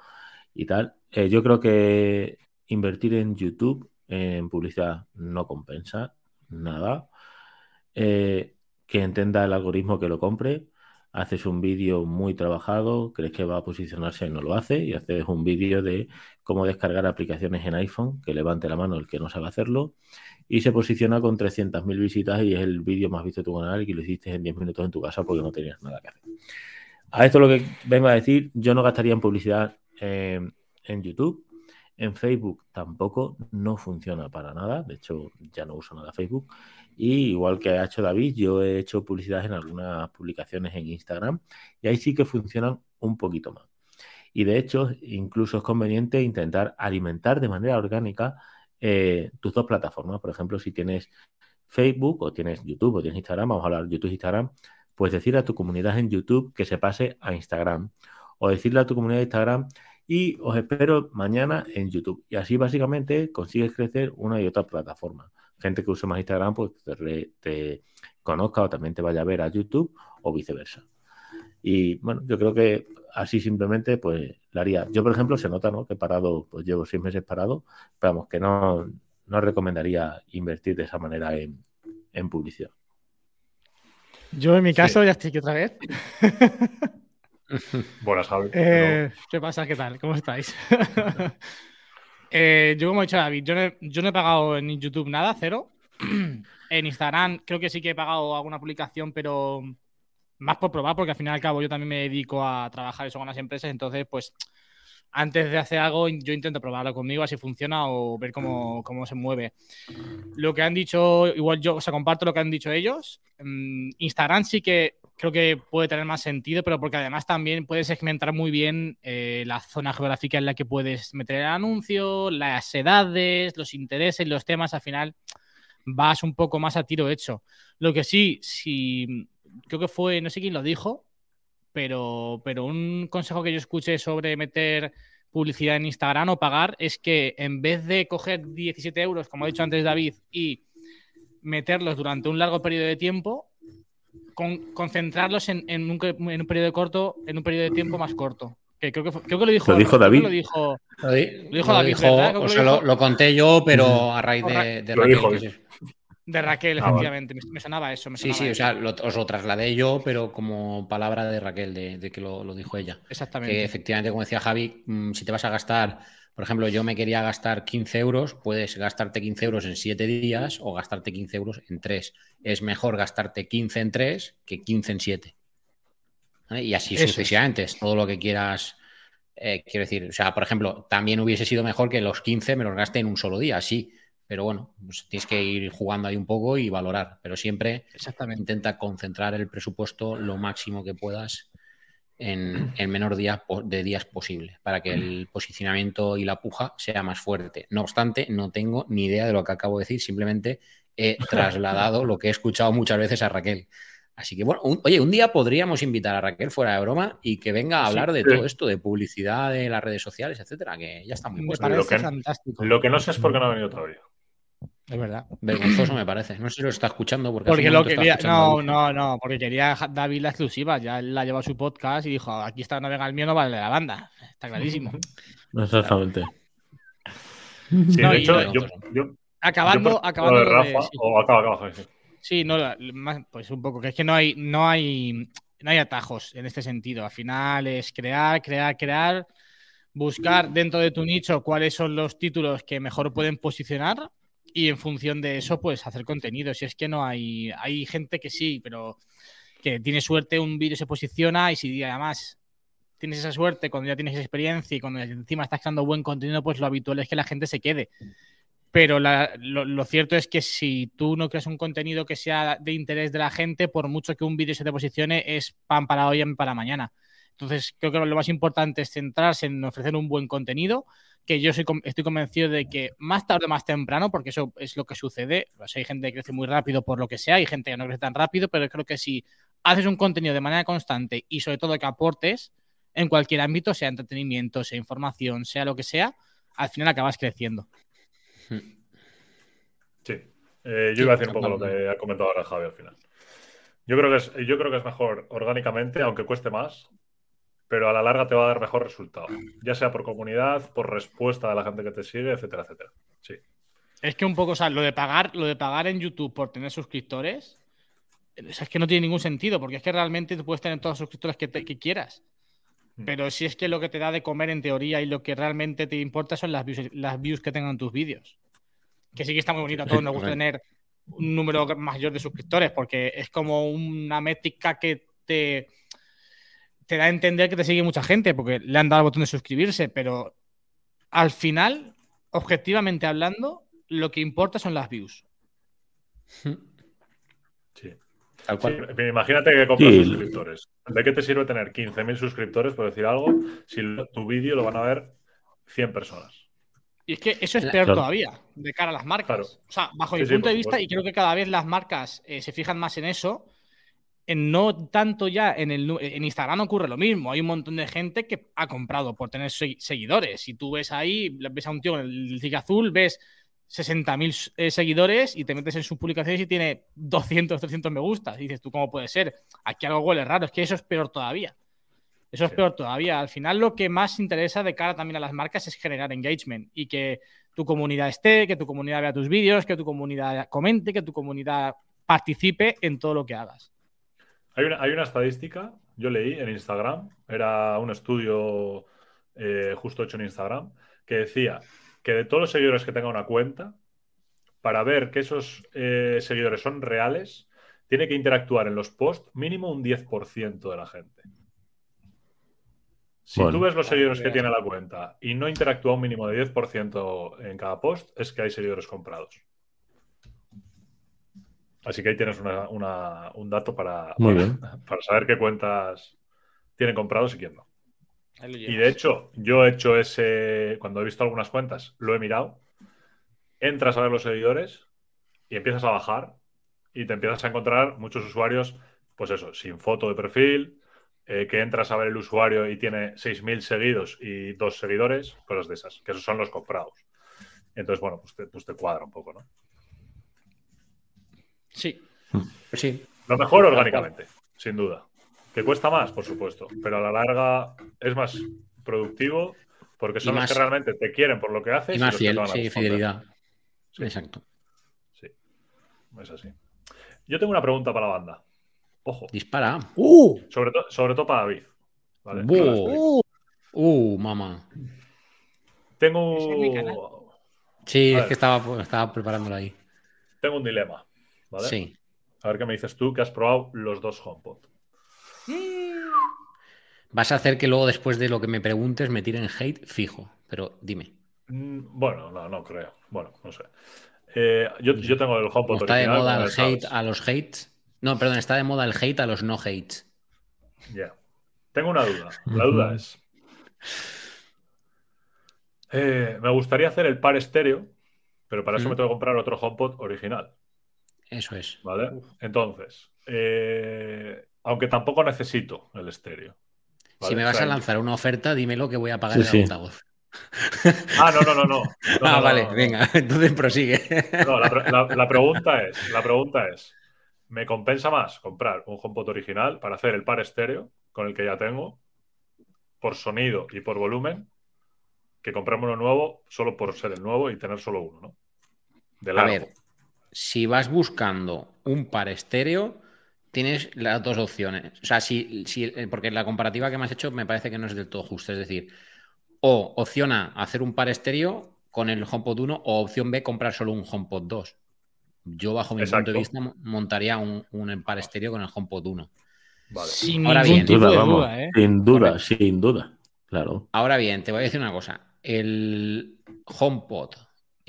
S3: y tal. Eh, yo creo que invertir en YouTube, en publicidad, no compensa nada. Eh, que entienda el algoritmo que lo compre. Haces un vídeo muy trabajado, crees que va a posicionarse y no lo hace, y haces un vídeo de cómo descargar aplicaciones en iPhone, que levante la mano el que no sabe hacerlo, y se posiciona con 300.000 visitas y es el vídeo más visto de tu canal y que lo hiciste en 10 minutos en tu casa porque no tenías nada que hacer. A esto lo que vengo a decir, yo no gastaría en publicidad eh, en YouTube, en Facebook tampoco, no funciona para nada, de hecho ya no uso nada Facebook. Y igual que ha hecho David, yo he hecho publicidad en algunas publicaciones en Instagram y ahí sí que funcionan un poquito más. Y de hecho, incluso es conveniente intentar alimentar de manera orgánica eh, tus dos plataformas. Por ejemplo, si tienes Facebook o tienes YouTube o tienes Instagram, vamos a hablar de YouTube e Instagram, pues decirle a tu comunidad en YouTube que se pase a Instagram. O decirle a tu comunidad de Instagram y os espero mañana en YouTube. Y así básicamente consigues crecer una y otra plataforma. Gente que use más Instagram, pues te, te conozca o también te vaya a ver a YouTube o viceversa. Y bueno, yo creo que así simplemente pues la haría. Yo, por ejemplo, se nota, ¿no? Que he parado, pues llevo seis meses parado, pero vamos, que no, no recomendaría invertir de esa manera en, en publicidad.
S2: Yo en mi caso sí. ya estoy aquí otra vez.
S1: Buenas, Javi.
S2: Eh, ¿Qué pasa? ¿Qué tal? ¿Cómo estáis? eh, yo, como he dicho David, yo no, he, yo no he pagado en YouTube nada, cero. en Instagram creo que sí que he pagado alguna publicación, pero más por probar, porque al fin y al cabo yo también me dedico a trabajar eso con las empresas, entonces pues antes de hacer algo yo intento probarlo conmigo, así funciona o ver cómo, cómo se mueve. Lo que han dicho, igual yo, o sea, comparto lo que han dicho ellos. Instagram sí que creo que puede tener más sentido, pero porque además también puedes segmentar muy bien eh, la zona geográfica en la que puedes meter el anuncio, las edades, los intereses, los temas, al final vas un poco más a tiro hecho. Lo que sí, si creo que fue, no sé quién lo dijo, pero, pero un consejo que yo escuché sobre meter publicidad en Instagram o pagar es que en vez de coger 17 euros, como ha dicho antes David, y meterlos durante un largo periodo de tiempo, con, concentrarlos en, en, un, en, un, periodo corto, en un periodo de tiempo más corto. Que creo, que fue, creo que lo dijo,
S3: ¿Lo dijo David.
S2: Lo dijo,
S4: lo, David. Dijo, o sea, lo, lo, conté yo, pero a raíz de,
S1: dijo,
S2: de Raquel, ah, efectivamente. Vale. Me, sonaba eso. Me
S4: sí,
S2: sonaba
S4: sí,
S2: eso.
S4: o sea, lo, os lo trasladé yo, pero como palabra de Raquel, de, de que lo, lo, dijo ella.
S2: Exactamente.
S4: Que efectivamente, como decía Javi, mmm, si te vas a gastar, por ejemplo, yo me quería gastar 15 euros, puedes gastarte 15 euros en 7 días o gastarte 15 euros en 3. Es mejor gastarte 15 en 3 que 15 en 7. ¿Vale? Y así eso sucesivamente, es. todo lo que quieras. Eh, quiero decir, o sea, por ejemplo, también hubiese sido mejor que los 15 me los gaste en un solo día, sí. Pero bueno, pues tienes que ir jugando ahí un poco y valorar. Pero siempre intenta concentrar el presupuesto lo máximo que puedas en el menor día de días posible para que el posicionamiento y la puja sea más fuerte. No obstante, no tengo ni idea de lo que acabo de decir, simplemente he trasladado lo que he escuchado muchas veces a Raquel. Así que bueno, oye, un día podríamos invitar a Raquel fuera de broma y que venga a hablar de todo esto, de publicidad, de las redes sociales, etcétera, que ya está muy
S2: Me
S1: lo que,
S2: fantástico.
S1: Lo que no sé es por qué no ha venido todavía.
S2: Es verdad.
S4: Vergonzoso me parece. No sé si lo está escuchando porque,
S2: porque lo quería. No, no, no, porque quería David la exclusiva. Ya la llevado a su podcast y dijo: aquí está no venga el mío, no vale la banda. Está clarísimo.
S3: Exactamente.
S1: Sí, de hecho, yo,
S2: acabando, acabando.
S1: De Rafa, o acaba, acaba, sí.
S2: Sí, no, pues un poco, que es que no hay, no hay, no hay atajos en este sentido. Al final es crear, crear, crear, buscar dentro de tu nicho cuáles son los títulos que mejor pueden posicionar y en función de eso, pues hacer contenido. Si es que no hay, hay gente que sí, pero que tiene suerte, un vídeo se posiciona y si además tienes esa suerte, cuando ya tienes experiencia y cuando encima estás creando buen contenido, pues lo habitual es que la gente se quede. Pero lo, cierto es que si tú no creas un contenido que sea de interés de la gente, por mucho que un vídeo se te posicione, es pan para hoy y para mañana. Entonces, creo que lo más importante es centrarse en ofrecer un buen contenido, que yo estoy convencido de que más tarde o más temprano, porque eso es lo que sucede, pues hay gente que crece muy rápido por lo que sea, hay gente que no crece tan rápido, pero creo que si haces un contenido de manera constante y sobre todo que aportes en cualquier ámbito, sea entretenimiento, sea información, sea lo que sea, al final acabas creciendo.
S1: Sí. Eh, yo iba a decir un poco lo que ha comentado ahora Javi al final. Yo creo que es mejor orgánicamente, aunque cueste más, pero a la larga te va a dar mejor resultado. Ya sea por comunidad, por respuesta de la gente que te sigue, etcétera, etcétera. Sí.
S2: Es que un poco, o sea, lo de pagar, lo de pagar en YouTube por tener suscriptores, es que no tiene ningún sentido, porque es que realmente tú puedes tener todos los suscriptores que, que quieras. Mm. Pero si es que lo que te da de comer en teoría y lo que realmente te importa son las views, las views que tengan tus vídeos. Que sí que está muy bonito, a todos nos gusta tener un número mayor de suscriptores porque es como una métrica que te, te da a entender que te sigue mucha gente porque le han dado el botón de suscribirse, pero al final, objetivamente hablando, lo que importa son las views.
S1: Sí. imagínate que compras suscriptores. ¿De qué te sirve tener 15.000 suscriptores, por decir algo, si tu vídeo lo van a ver 100 personas?
S2: Y es que eso es peor todavía, de cara a las marcas. O sea, bajo mi punto de vista, y creo que cada vez las marcas eh, se fijan más en eso, no tanto ya en el en Instagram ocurre lo mismo. Hay un montón de gente que ha comprado por tener seguidores. Si tú ves ahí, ves a un tío en el tic azul, ves 60.000 eh, seguidores y te metes en sus publicaciones y tiene 200, 300 me gustas. Y dices, ¿tú cómo puede ser? Aquí algo huele raro. Es que eso es peor todavía. Eso es peor todavía. Al final lo que más interesa de cara también a las marcas es generar engagement y que tu comunidad esté, que tu comunidad vea tus vídeos, que tu comunidad comente, que tu comunidad participe en todo lo que hagas.
S1: Hay una, estadística, yo leí en Instagram, era un estudio eh, justo hecho en Instagram, que decía que de todos los seguidores que tenga una cuenta, para ver que esos eh, seguidores son reales, tiene que interactuar en los posts mínimo un 10% de la gente. Si tú ves los seguidores que tiene la cuenta y no interactúa un mínimo de 10% en cada post, es que hay seguidores comprados. Así que ahí tienes un dato para, para, saber qué cuentas tienen comprados y quién no. Y de hecho, yo he hecho ese, cuando he visto algunas cuentas, lo he mirado, entras a ver los seguidores y empiezas a bajar y te empiezas a encontrar muchos usuarios, pues eso, sin foto de perfil, eh, que entras a ver el usuario y tiene 6.000 seguidos y dos seguidores, cosas de esas, que esos son los comprados. Entonces, bueno, pues te, pues te cuadra un poco, ¿no?
S2: Sí.
S4: Pues sí.
S1: Lo mejor orgánicamente, sin duda. Que cuesta más, por supuesto, pero a la larga es más productivo porque son los que realmente te quieren por lo que haces.
S4: Y más fiel, sí, fidelidad. Exacto.
S1: Sí, es así. Yo tengo una pregunta para la banda. Ojo.
S4: Dispara.
S1: Uh. Sobre, sobre todo para David.
S4: Uh. uh, mamá.
S1: Tengo.
S4: Sí, es que estaba, estaba preparándolo ahí.
S1: Tengo un dilema. ¿Vale?
S4: Sí.
S1: A ver qué me dices tú, que has probado los dos HomePod.
S4: Vas a hacer que luego, después de lo que me preguntes, me tiren hate fijo. Pero dime.
S1: Mm, bueno, no, no creo. Bueno, no sé. Eh, yo, yo, tengo el HomePod.
S4: Está de moda el hate a los hates. No, perdón, está de moda el hate a los no hates.
S1: Ya. Tengo una duda. La duda es. Eh, me gustaría hacer el par estéreo, pero para eso me tengo que comprar otro HomePod original.
S4: Eso es.
S1: ¿Vale? Entonces, eh, aunque tampoco necesito el estéreo.
S4: Si me vas a lanzar una oferta, dímelo que voy a pagar el altavoz.
S1: Ah, no, no, no, no.
S4: ah, vale, venga, entonces prosigue.
S1: la, pregunta es, la pregunta es, ¿me compensa más comprar un HomePod original para hacer el par estéreo con el que ya tengo, por sonido y por volumen, que comprarme uno nuevo solo por ser el nuevo y tener solo uno, ¿no?
S4: De A ver, si vas buscando un par estéreo, tienes las dos opciones. O sea, si, si, porque la comparativa que me has hecho me parece que no es del todo justa. Es decir, o opción A, hacer un par estéreo con el HomePod 1 o opción B, comprar solo un HomePod 2. Yo, bajo mi punto de vista, montaría un, un par estéreo con el HomePod 1.
S2: Sin Ahora bien, duda,
S3: ¿eh? Sin duda, sin duda. Claro.
S4: Ahora bien, te voy a decir una cosa. El HomePod,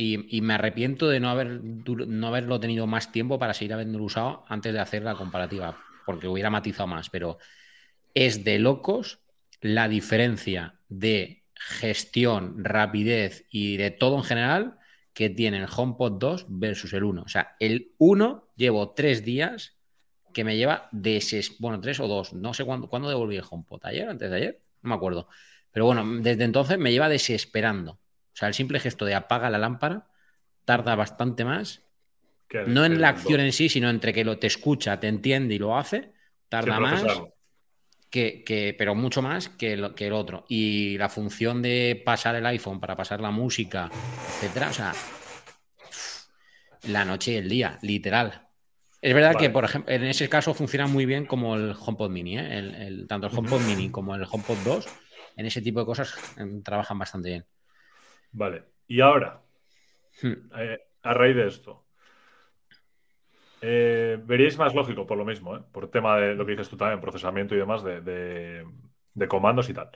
S4: y, me arrepiento de no, haber, no haberlo tenido más tiempo para seguir habiéndolo usado antes de hacer la comparativa, porque hubiera matizado más, pero es de locos la diferencia de gestión, rapidez y de todo en general que tiene el HomePod 2 versus el 1. O sea, el 1 llevo tres días que me lleva de bueno, tres o dos, no sé cuándo, cuándo devolví el HomePod, ayer, antes de ayer, no me acuerdo. Pero bueno, desde entonces me lleva desesperando. O sea, el simple gesto de apaga la lámpara tarda bastante más. No en la acción en sí, sino entre que lo te escucha, te entiende y lo hace, tarda más que, pero mucho más que el, que el otro. Y la función de pasar el iPhone para pasar la música, etcétera, o sea, la noche y el día, literal. Es verdad que, por ejemplo, en ese caso funciona muy bien como el HomePod Mini, ¿eh? el, tanto el HomePod Mini como el HomePod 2, en ese tipo de cosas em, trabajan bastante bien.
S1: Vale, y ahora, hmm. eh, a raíz de esto, eh, veríais más lógico por lo mismo, ¿eh? por tema de lo que dices tú también, procesamiento y demás, de, comandos y tal.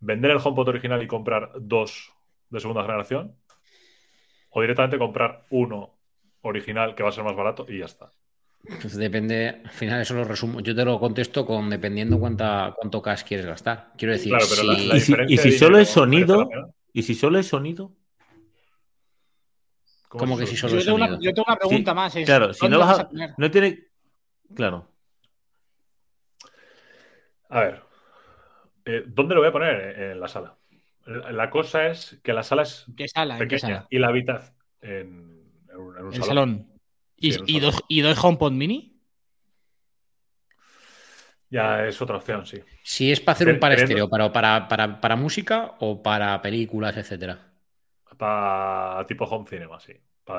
S1: ¿Vender el HomePod original y comprar dos de segunda generación? ¿O directamente comprar uno original que va a ser más barato y ya está?
S4: Pues depende, al final eso lo resumo. Yo te lo contesto con dependiendo cuánta, cuánto cash quieres gastar. Quiero decir,
S3: y si solo es sonido, y si solo es sonido,
S4: como que si solo
S2: yo, tengo una, yo tengo una pregunta más.
S3: claro, si no vas a, No tiene. Claro.
S1: A ver. Eh, ¿Dónde lo voy a poner? En la sala. La cosa es que la sala es
S2: ¿Qué sala?
S1: pequeña y la habitas en, un,
S2: salón. ¿Y, dos, ¿Y dos HomePod mini?
S1: Ya es otra opción, sí.
S4: Si es para hacer un par estéreo, para, para, para música o para películas, etcétera.
S1: Para tipo home cinema, sí.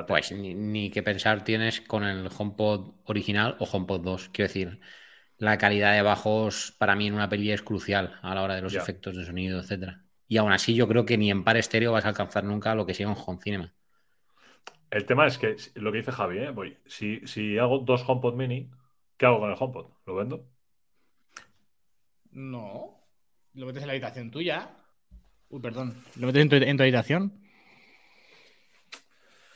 S4: pues ni, que pensar tienes con el HomePod original o HomePod 2. Quiero decir, la calidad de bajos para mí en una peli es crucial a la hora de los efectos de sonido, etcétera. Y aún así yo creo que ni en par estéreo vas a alcanzar nunca lo que sea un home cinema.
S1: El tema es que lo que dice Javi, ¿eh? Voy, si, si hago dos HomePod mini, ¿qué hago con el HomePod? ¿Lo vendo?
S2: No. Lo metes en la habitación tuya. Uy, perdón. Lo metes en tu habitación.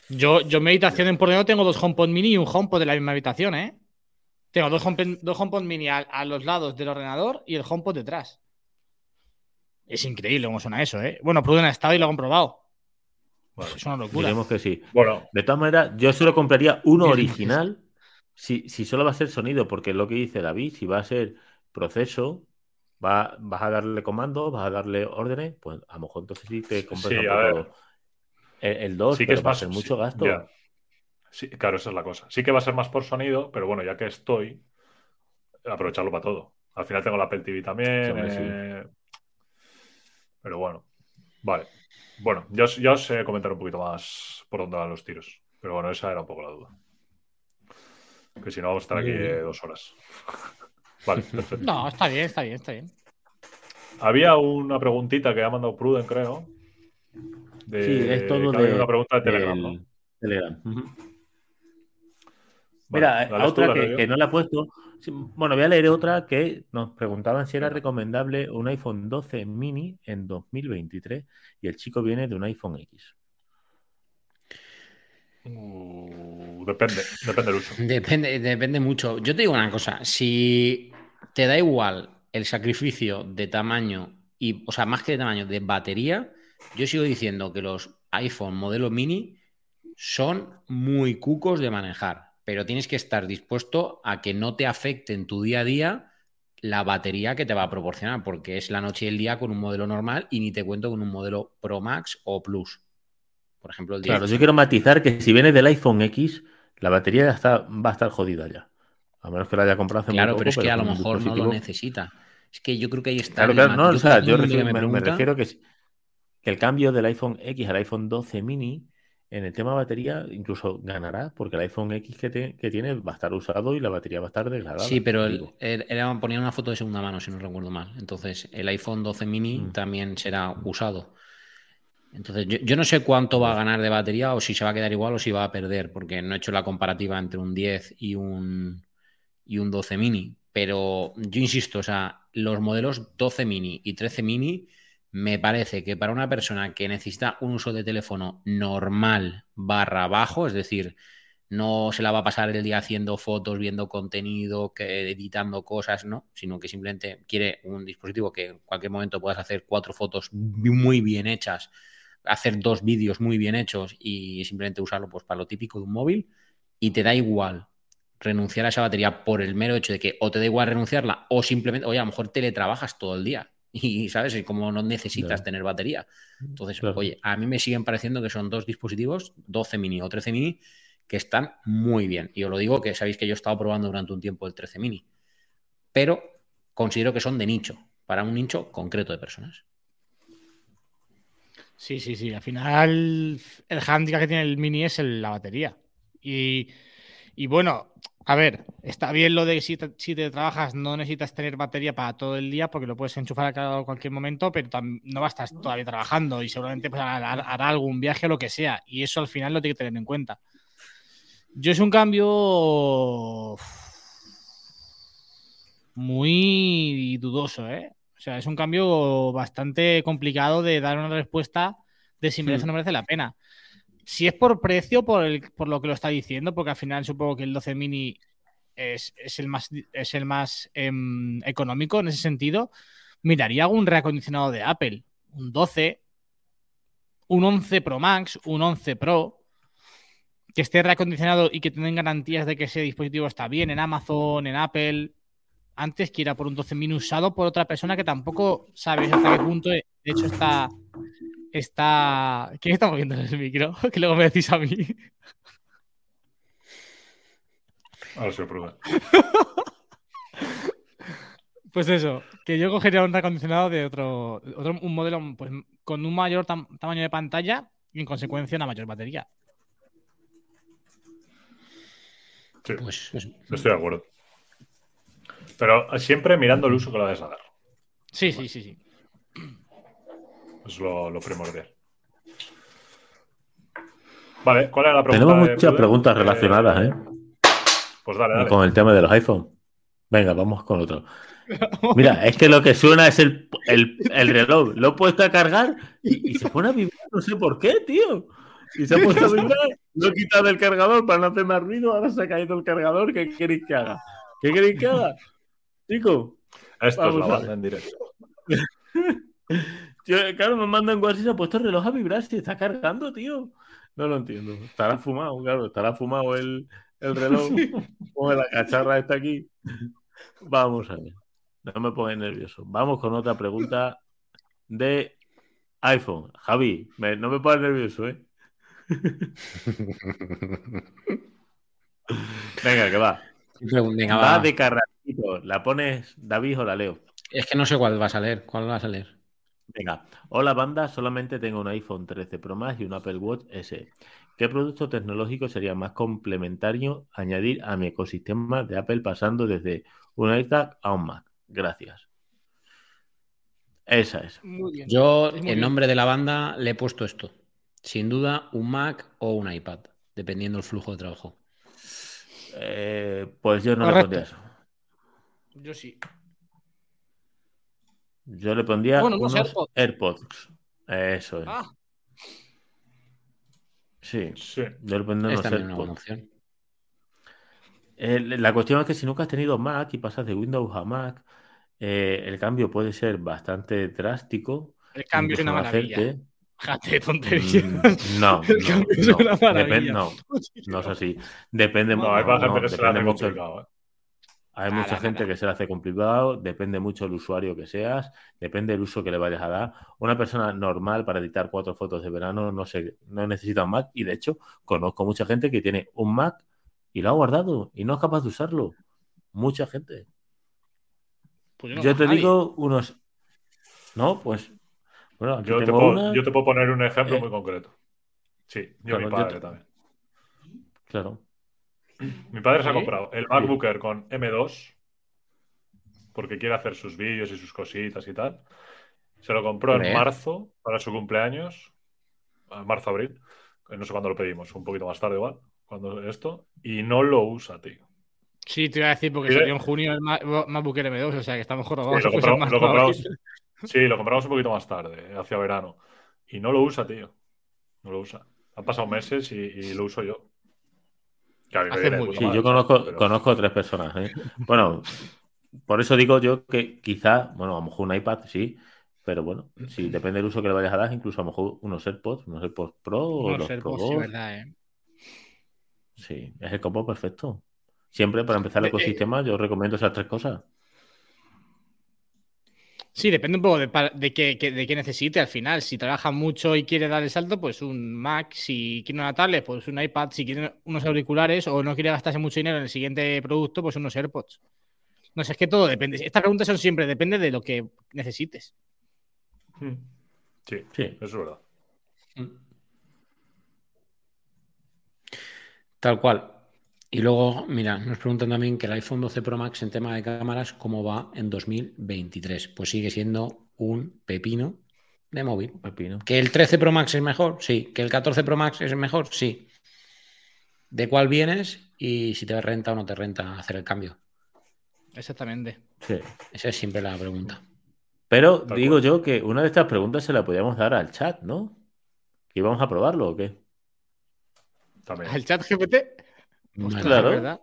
S2: Yo, yo en mi habitación en Pordenado tengo dos HomePod mini y un HomePod de la misma habitación, ¿eh? Tengo dos HomePod, dos mini a, los lados del ordenador y el HomePod detrás. Es increíble cómo suena eso, ¿eh? Bueno, Pruden ha estado y lo ha comprobado. es una locura.
S3: Diremos que sí. Bueno, de todas maneras, yo solo compraría uno original si, si, solo va a ser sonido, porque es lo que dice David, si va a ser proceso, va, vas a darle comandos, vas a darle órdenes, pues a lo mejor entonces sí te un poco el 2 sí que es más, mucho gasto.
S1: Sí, claro, esa es la cosa. Sí que va a ser más por sonido, pero bueno, ya que estoy, aprovecharlo para todo. Al final tengo la Apple TV también. Eh, pero bueno, vale. Bueno, ya os, ya os comentar un poquito más por dónde van los tiros. Pero bueno, esa era un poco la duda. Que si no, vamos a estar aquí dos horas. vale, perfecto.
S2: No, está bien, está bien, está bien.
S1: Había una preguntita que ha mandado Pruden, creo
S3: sí, es todo de,
S1: una pregunta de Telegram.
S3: Mira, otra que, no la he puesto. Bueno, voy a leer otra que nos preguntaban si era recomendable un iPhone 12 mini en 2023 y el chico viene de un iPhone X.
S1: Uh, depende, depende del uso.
S4: Depende, depende mucho. Yo te digo una cosa, si te da igual el sacrificio de tamaño y, o sea, más que de tamaño, de batería, yo sigo diciendo que los iPhone modelo mini son muy cucos de manejar, pero tienes que estar dispuesto a que no te afecte en tu día a día la batería que te va a proporcionar, porque es la noche y el día con un modelo normal y ni te cuento con un modelo Pro Max o Plus. Por ejemplo, el
S3: 10. Claro, yo quiero matizar que si viene del iPhone X, la batería está, va a estar jodida ya. A menos que la haya comprado hace
S4: Claro,
S3: muy poco,
S4: pero es que a lo mejor no lo necesita. Es que yo creo que ahí está.
S3: Claro, claro, no, o sea, yo me, refiero que, que el cambio del iPhone X al iPhone 12 mini en el tema batería incluso ganará porque el iPhone X que, tiene va a estar usado y la batería va a estar degradada.
S4: Sí, pero él, ponía una foto de segunda mano, si no recuerdo mal. Entonces, el iPhone 12 mini mm. también será usado. Entonces, yo, no sé cuánto va a ganar de batería o si se va a quedar igual o si va a perder, porque no he hecho la comparativa entre un 10 y un, y un 12 mini. Pero yo insisto, o sea, los modelos 12 mini y 13 mini me parece que para una persona que necesita un uso de teléfono normal barra bajo, es decir, no se la va a pasar el día haciendo fotos, viendo contenido, que, editando cosas, no, sino que simplemente quiere un dispositivo que en cualquier momento puedas hacer cuatro fotos muy bien hechas, hacer dos vídeos muy bien hechos y simplemente usarlo pues para lo típico de un móvil y te da igual renunciar a esa batería por el mero hecho de que o te da igual renunciarla o simplemente, oye, a lo mejor teletrabajas todo el día y sabes, y como no necesitas tener batería. Entonces, oye, a mí me siguen pareciendo que son dos dispositivos, 12 mini o 13 mini, que están muy bien. Y os lo digo que sabéis que yo he estado probando durante un tiempo el 13 mini, pero considero que son de nicho, para un nicho concreto de personas.
S2: Sí, sí, sí. Al final, el handicap que tiene el mini es la batería. Y, y bueno, a ver, está bien lo de que si te, trabajas no necesitas tener batería para todo el día porque lo puedes enchufar a cualquier momento, pero no va a estar todavía trabajando y seguramente pues, hará, algún viaje o lo que sea. Y eso al final lo tiene que tener en cuenta. Yo es un cambio muy dudoso, ¿eh? O sea, es un cambio bastante complicado de dar una respuesta de si merece o no merece la pena si es por precio, por, lo que lo está diciendo, porque al final supongo que el 12 mini es, el más, es el más em, económico en ese sentido, miraría algún reacondicionado de Apple. Un 12, un 11 Pro Max, un 11 Pro, que esté reacondicionado y que tengan garantías de que ese dispositivo está bien en Amazon, en Apple, antes que ir a por un 12 mini usado por otra persona que tampoco sabes hasta qué punto, de hecho, está está. ¿Quién está moviendo el micro? Que luego me decís a mí.
S1: Ahora se prueba.
S2: Pues eso, que yo cogería un recondicionado de otro, otro un modelo pues, con un mayor tamaño de pantalla y en consecuencia una mayor batería.
S1: Sí, pues, estoy de acuerdo. Pero siempre mirando el uso que lo vas a dar.
S2: Sí, sí, sí, sí.
S1: Es lo, primordial. Vale, ¿cuál es la pregunta?
S3: Tenemos muchas preguntas eh, relacionadas, ¿eh?
S1: Pues dale,
S3: Con el tema de los iPhone. Venga, vamos con otro. Mira, es que lo que suena es el, reloj. Lo he puesto a cargar y, se pone a vibrar, no sé por qué, tío. Y se ha puesto a vibrar, lo he quitado del cargador para no hacer más ruido, ahora se ha caído el cargador. ¿Qué queréis que haga? ¿Qué queréis que haga? Chico.
S1: Esto es la banda en directo.
S3: claro, me mandan WhatsApp y se ha puesto el reloj a vibrar si está cargando, tío. No lo entiendo. Estará fumado, claro, estará fumado el, reloj. Como la cacharra está aquí. Vamos a ver. No me pongas nervioso. Vamos con otra pregunta de iPhone. Javi, no me pongas nervioso, ¿eh? Venga, que va.
S4: Venga,
S3: va. va de carracito. ¿La pones David o la leo?
S4: Es que no sé cuál va a salir. ¿Cuál va a salir?
S3: Venga, hola banda, solamente tengo un iPhone 13 Pro Max y un Apple Watch S. ¿Qué producto tecnológico sería más complementario añadir a mi ecosistema de Apple pasando desde un iPad a un Mac? Gracias. Esa es.
S4: Yo, en nombre de la banda, le he puesto esto. Sin duda, un Mac o un iPad, dependiendo del flujo de trabajo.
S3: Eh, pues yo no le pondría eso.
S2: Yo sí.
S3: Yo le pondría unos, AirPods. Eso es. Ah. Sí, sí, yo le pondría unos AirPods. la cuestión es que si nunca has tenido Mac y pasas de Windows a Mac, eh, el cambio puede ser bastante drástico.
S2: El cambio es una maravilla. Jate, tonterías.
S3: Mm, No,
S2: El
S3: no,
S2: cambio es
S3: no,
S2: una maravilla.
S3: Depende- no, no es así. Depende,
S1: No,
S3: no,
S1: gente que se le
S3: depende mucho.
S1: complicado. ¿eh?
S3: Hay
S2: Nada,
S3: mucha gente
S2: nada.
S3: que se le hace complicado, depende mucho del usuario que seas, depende del uso que le vayas a dar. Una persona normal para editar cuatro fotos de verano no, se, no necesita un Mac y de hecho conozco mucha gente que tiene un Mac y lo ha guardado y no es capaz de usarlo. Mucha gente.
S2: Pues no
S3: Yo te digo unos... No, pues... Bueno, aquí
S1: Yo te, puedo,
S3: una...
S1: yo te puedo poner un ejemplo
S3: Eh.
S1: muy concreto. Sí, yo
S3: Claro,
S1: mi
S3: yo
S1: padre
S3: te-
S1: también.
S3: Claro.
S1: Mi padre se ha
S2: ¿Sí?
S1: comprado el MacBook Air con M2 porque quiere hacer sus vídeos y sus cositas y tal. Se lo compró en marzo para su cumpleaños, marzo-abril. No sé cuándo lo pedimos, un poquito más tarde igual, cuando esto, y no lo usa, tío.
S2: Sí, te iba a decir porque
S1: Sí.
S2: salió en junio el Ma- MacBook Air M2, o sea que estamos
S1: Sí,
S2: jorobados.
S1: lo, compramos,
S2: en marzo,
S1: lo compramos- sí, lo compramos un poquito más tarde, hacia verano. Y no lo usa, tío. No lo usa. Han pasado meses y, y lo uso yo.
S2: Hace
S1: puta
S3: Sí, yo conozco,
S1: pero-
S3: conozco tres personas. ¿eh? Bueno, por eso digo yo que quizá, bueno, a lo mejor un iPad sí, pero bueno, si depende del uso que le vayas a dar, incluso a lo mejor unos AirPods, unos AirPods Pro o los
S2: sé,
S3: Pro
S2: pues sí,
S3: 2.
S2: verdad, eh.
S3: Sí, es el combo perfecto. Siempre para empezar el
S2: De-
S3: ecosistema yo recomiendo esas tres cosas.
S2: Sí, depende un poco de, de qué, de qué necesite al final. Si trabaja mucho y quiere dar el salto, pues un Mac. Si quiere una tablet, pues un iPad. Si quiere unos auriculares o no quiere gastarse mucho dinero en el siguiente producto, pues unos AirPods. No sé, es que todo depende. Estas preguntas son siempre, depende de lo que necesites.
S1: Hmm. Sí,
S3: Sí.
S1: eso es verdad.
S4: Tal cual. Y luego, mira, nos preguntan también que el iPhone 12 Pro Max en tema de cámaras, ¿cómo va en 2023? Pues sigue siendo un pepino de móvil.
S3: Pepino.
S4: ¿Que el 13 Pro Max es mejor? Sí. ¿Que el 14 Pro Max es mejor? Sí. ¿De cuál vienes y si te renta o no te renta hacer el cambio?
S2: Exactamente.
S3: Sí.
S4: Esa es siempre la pregunta.
S3: Pero
S1: Tal
S3: digo
S1: cual.
S3: yo que una de estas preguntas se la podíamos dar al chat, ¿no? ¿Que íbamos a probarlo o qué?
S1: También.
S2: ¿El chat GPT?
S4: Vale.
S3: claro.
S2: ¿verdad?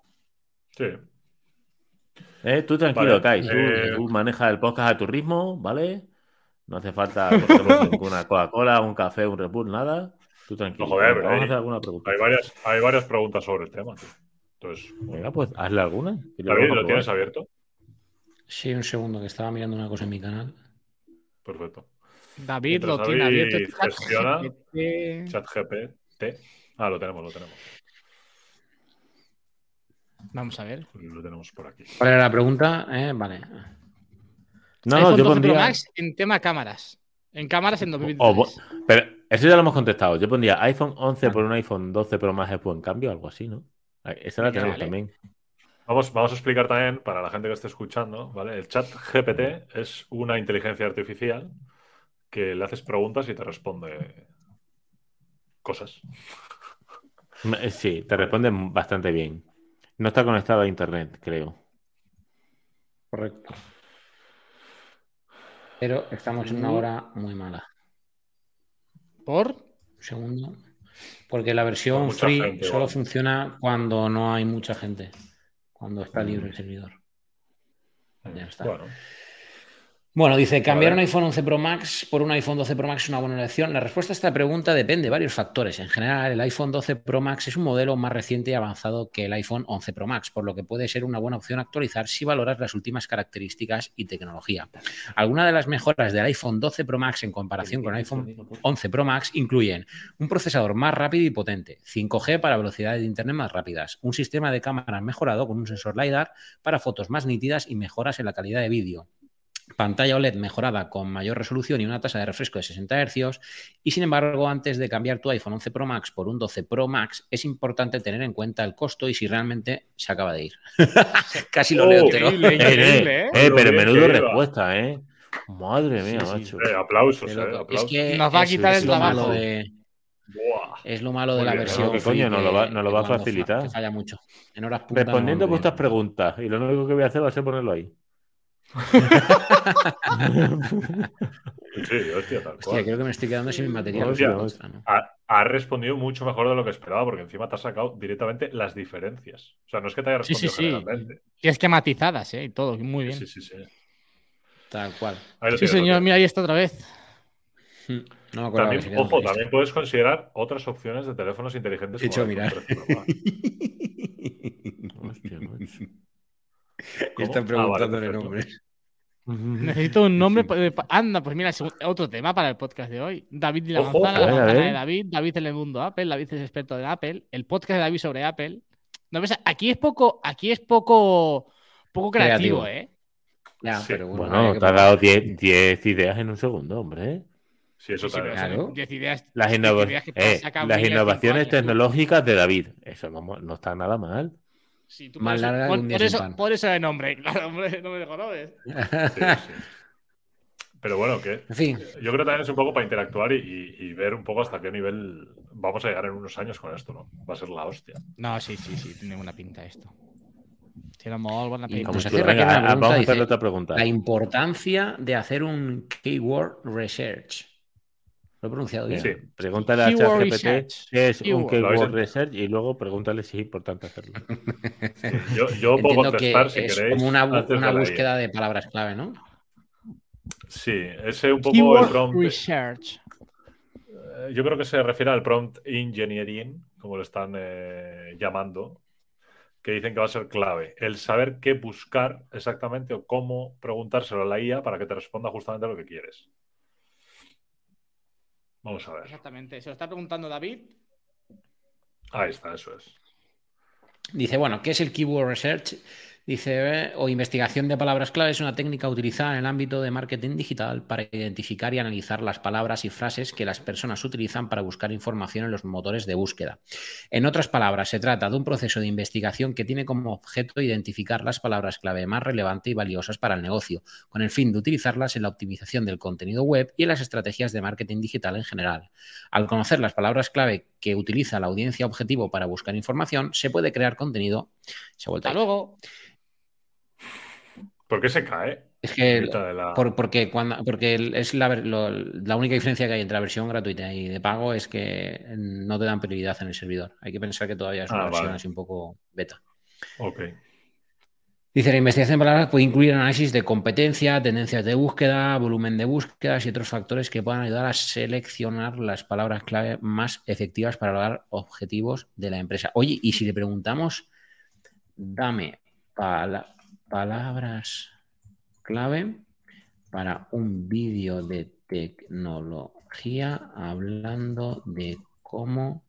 S1: Sí.
S3: Eh, tú tranquilo,
S1: Vale,
S3: Kai. Tú,
S1: eh,
S3: tú manejas el podcast a tu ritmo, ¿vale? No hace falta cogernos ninguna Coca-Cola, un café, un Red Bull, nada. Tú tranquilo.
S1: No, joder,
S3: Venga,
S1: pero
S3: Vamos a
S1: hay-
S3: hacer alguna pregunta.
S1: Hay varias, hay varias preguntas sobre el tema, tío. Entonces,
S3: Venga, pues hazle alguna.
S1: David, ¿lo tienes abierto?
S4: Sí, un segundo, que estaba mirando una cosa en mi canal.
S1: Perfecto.
S2: David
S1: Mientras
S2: lo tiene abierto. el chat
S1: gestiona-
S2: GPT.
S1: Chat GPT. Ah, lo tenemos, lo tenemos.
S2: Vamos a ver.
S1: Lo tenemos por aquí.
S4: ¿Cuál era la pregunta? Eh, vale.
S3: No, no, yo
S2: 12 Pro
S3: pondría.
S2: Max en tema cámaras. En cámaras en
S3: o
S2: 2023.
S3: bo- pero eso ya lo hemos contestado. Yo pondría iPhone 11 por un iPhone 12 Pro más es buen cambio, algo así, ¿no? Esa la tenemos
S2: vale.
S3: también.
S1: Vamos, vamos a explicar también para la gente que esté escuchando, ¿vale? El chat GPT es una inteligencia artificial que le haces preguntas y te responde cosas.
S3: Sí, te responden bastante bien. No está conectado a internet, creo.
S4: Correcto. Pero estamos en una hora muy mala.
S2: ¿Por?
S4: Un segundo. Porque la versión free
S1: gente,
S4: solo funciona cuando no hay mucha gente. Cuando está libre el servidor. Ya está.
S1: Bueno,
S4: Bueno, dice, cambiar un iPhone 11 Pro Max por un iPhone 12 Pro Max es una buena elección. La respuesta a esta pregunta depende de varios factores. En general, el iPhone 12 Pro Max es un modelo más reciente y avanzado que el iPhone 11 Pro Max, por lo que puede ser una buena opción actualizar si valoras las últimas características y tecnología. Algunas de las mejoras del iPhone 12 Pro Max en comparación con el iPhone 11 Pro Max incluyen un procesador más rápido y potente, 5G para velocidades de Internet más rápidas, un sistema de cámaras mejorado con un sensor LiDAR para fotos más nítidas y mejoras en la calidad de vídeo, pantalla OLED mejorada con mayor resolución y una tasa de refresco de 60 Hz. Y sin embargo, antes de cambiar tu iPhone 11 Pro Max por un 12 Pro Max, es importante tener en cuenta el costo y si realmente se acaba de ir. Casi lo
S1: Oh,
S4: leo entero.
S2: increíble,
S3: Eh,
S2: increíble,
S3: eh,
S2: ¿eh?
S3: eh,
S1: Lo
S3: pero menudo
S1: que
S3: respuesta, ¿eh? Madre mía,
S4: Sí, sí.
S3: macho.
S1: eh, aplausos, eh.
S4: Es que
S2: Nos va a quitar
S4: es
S2: el
S4: lo malo
S2: trabajo.
S4: de-
S1: Buah.
S4: es lo malo de la versión
S1: ¿no? ¿Qué
S4: free
S3: coño? Nos lo va-
S4: que-
S3: nos lo
S4: que
S3: va a
S4: fa-
S3: facilitar.
S4: que falla mucho. En horas
S3: Respondiendo a
S4: no-
S3: vuestras preguntas, y lo único que voy a hacer va a ser ponerlo ahí.
S1: Sí, hostia, tal
S4: Hostia,
S1: cual.
S4: creo que me estoy quedando sin material.
S3: Hostia,
S4: Hostia,
S3: hostia.
S4: ¿no?
S1: Ha, ha respondido mucho mejor de lo que esperaba, porque encima te has sacado directamente las diferencias. O sea, no es que te haya
S2: Sí, sí,
S1: respondido
S2: sí.
S1: generalmente.
S2: Y es que matizadas, ¿eh? Y todo, muy bien.
S1: Sí, sí, sí.
S4: Tal cual.
S2: Sí, señor,
S1: tienes.
S2: mira, ahí está otra vez.
S4: Hmm. No me
S1: también, ojo, también puedes considerar otras opciones de teléfonos inteligentes.
S4: He hecho mirar. Están ah, preguntándole nombres.
S2: Necesito un nombre. Anda, pues mira, otro tema para el podcast de hoy. David de la manzana, la manzana de David, David en el mundo Apple, David es experto de Apple, el podcast de David sobre Apple. No, aquí es poco, aquí es poco, poco creativo, ¿eh?
S3: Ya, pero bueno, te ha dado 10 ideas en un segundo, hombre.
S1: Sí, eso sí,
S2: claro. 10 ideas.
S3: Las, eh, las innovaciones tecnológicas de David. Eso no, no está nada mal.
S2: Sí, tú Más larga por, por, eso, por eso el nombre, claro, hombre, no me dejo no
S1: Pero bueno, que en fin. yo creo que también es un poco para interactuar y, ver un poco hasta qué nivel vamos a llegar en unos años con esto, ¿no? Va a ser la hostia.
S2: No, sí, sí, sí, tiene buena pinta esto. Tiene muy buena pinta.
S3: Vamos a hacer otra pregunta.
S4: La importancia de hacer un keyword research. Lo he pronunciado bien.
S3: Sí, pregúntale a ChatGPT qué es un keyword research y luego pregúntale si es importante hacerlo.
S1: yo, yo puedo contestar si queréis.
S4: Como una, una búsqueda de palabras clave, ¿no?
S1: Sí, ese un poco el prompt. Research. Eh, yo creo que se refiere al prompt engineering, como lo están eh, llamando, que dicen que va a ser clave. El saber qué buscar exactamente o cómo preguntárselo a la IA para que te responda justamente lo que quieres. Vamos a ver.
S2: Exactamente. Se lo está preguntando David.
S1: Ahí está, eso es.
S4: Dice, bueno, ¿qué es el Keyword Research? Dice, o investigación de palabras clave es una técnica utilizada en el ámbito de marketing digital para identificar y analizar las palabras y frases que las personas utilizan para buscar información en los motores de búsqueda. En otras palabras, se trata de un proceso de investigación que tiene como objeto identificar las palabras clave más relevantes y valiosas para el negocio, con el fin de utilizarlas en la optimización del contenido web y en las estrategias de marketing digital en general. Al conocer las palabras clave que utiliza la audiencia objetivo para buscar información, se puede crear contenido. Se vuelta
S2: luego.
S1: ¿Por qué se cae?
S4: Es que porque, cuando, porque es la, la, única diferencia que hay entre la versión gratuita y de pago es que no te dan prioridad en el servidor. Hay que pensar que todavía es una ah, versión así un poco beta.
S1: Ok.
S4: Dice, la investigación de palabras puede incluir análisis de competencia, tendencias de búsqueda, volumen de búsquedas y otros factores que puedan ayudar a seleccionar las palabras clave más efectivas para lograr objetivos de la empresa. Oye, y si le preguntamos, dame para palabras clave para un vídeo de tecnología hablando de cómo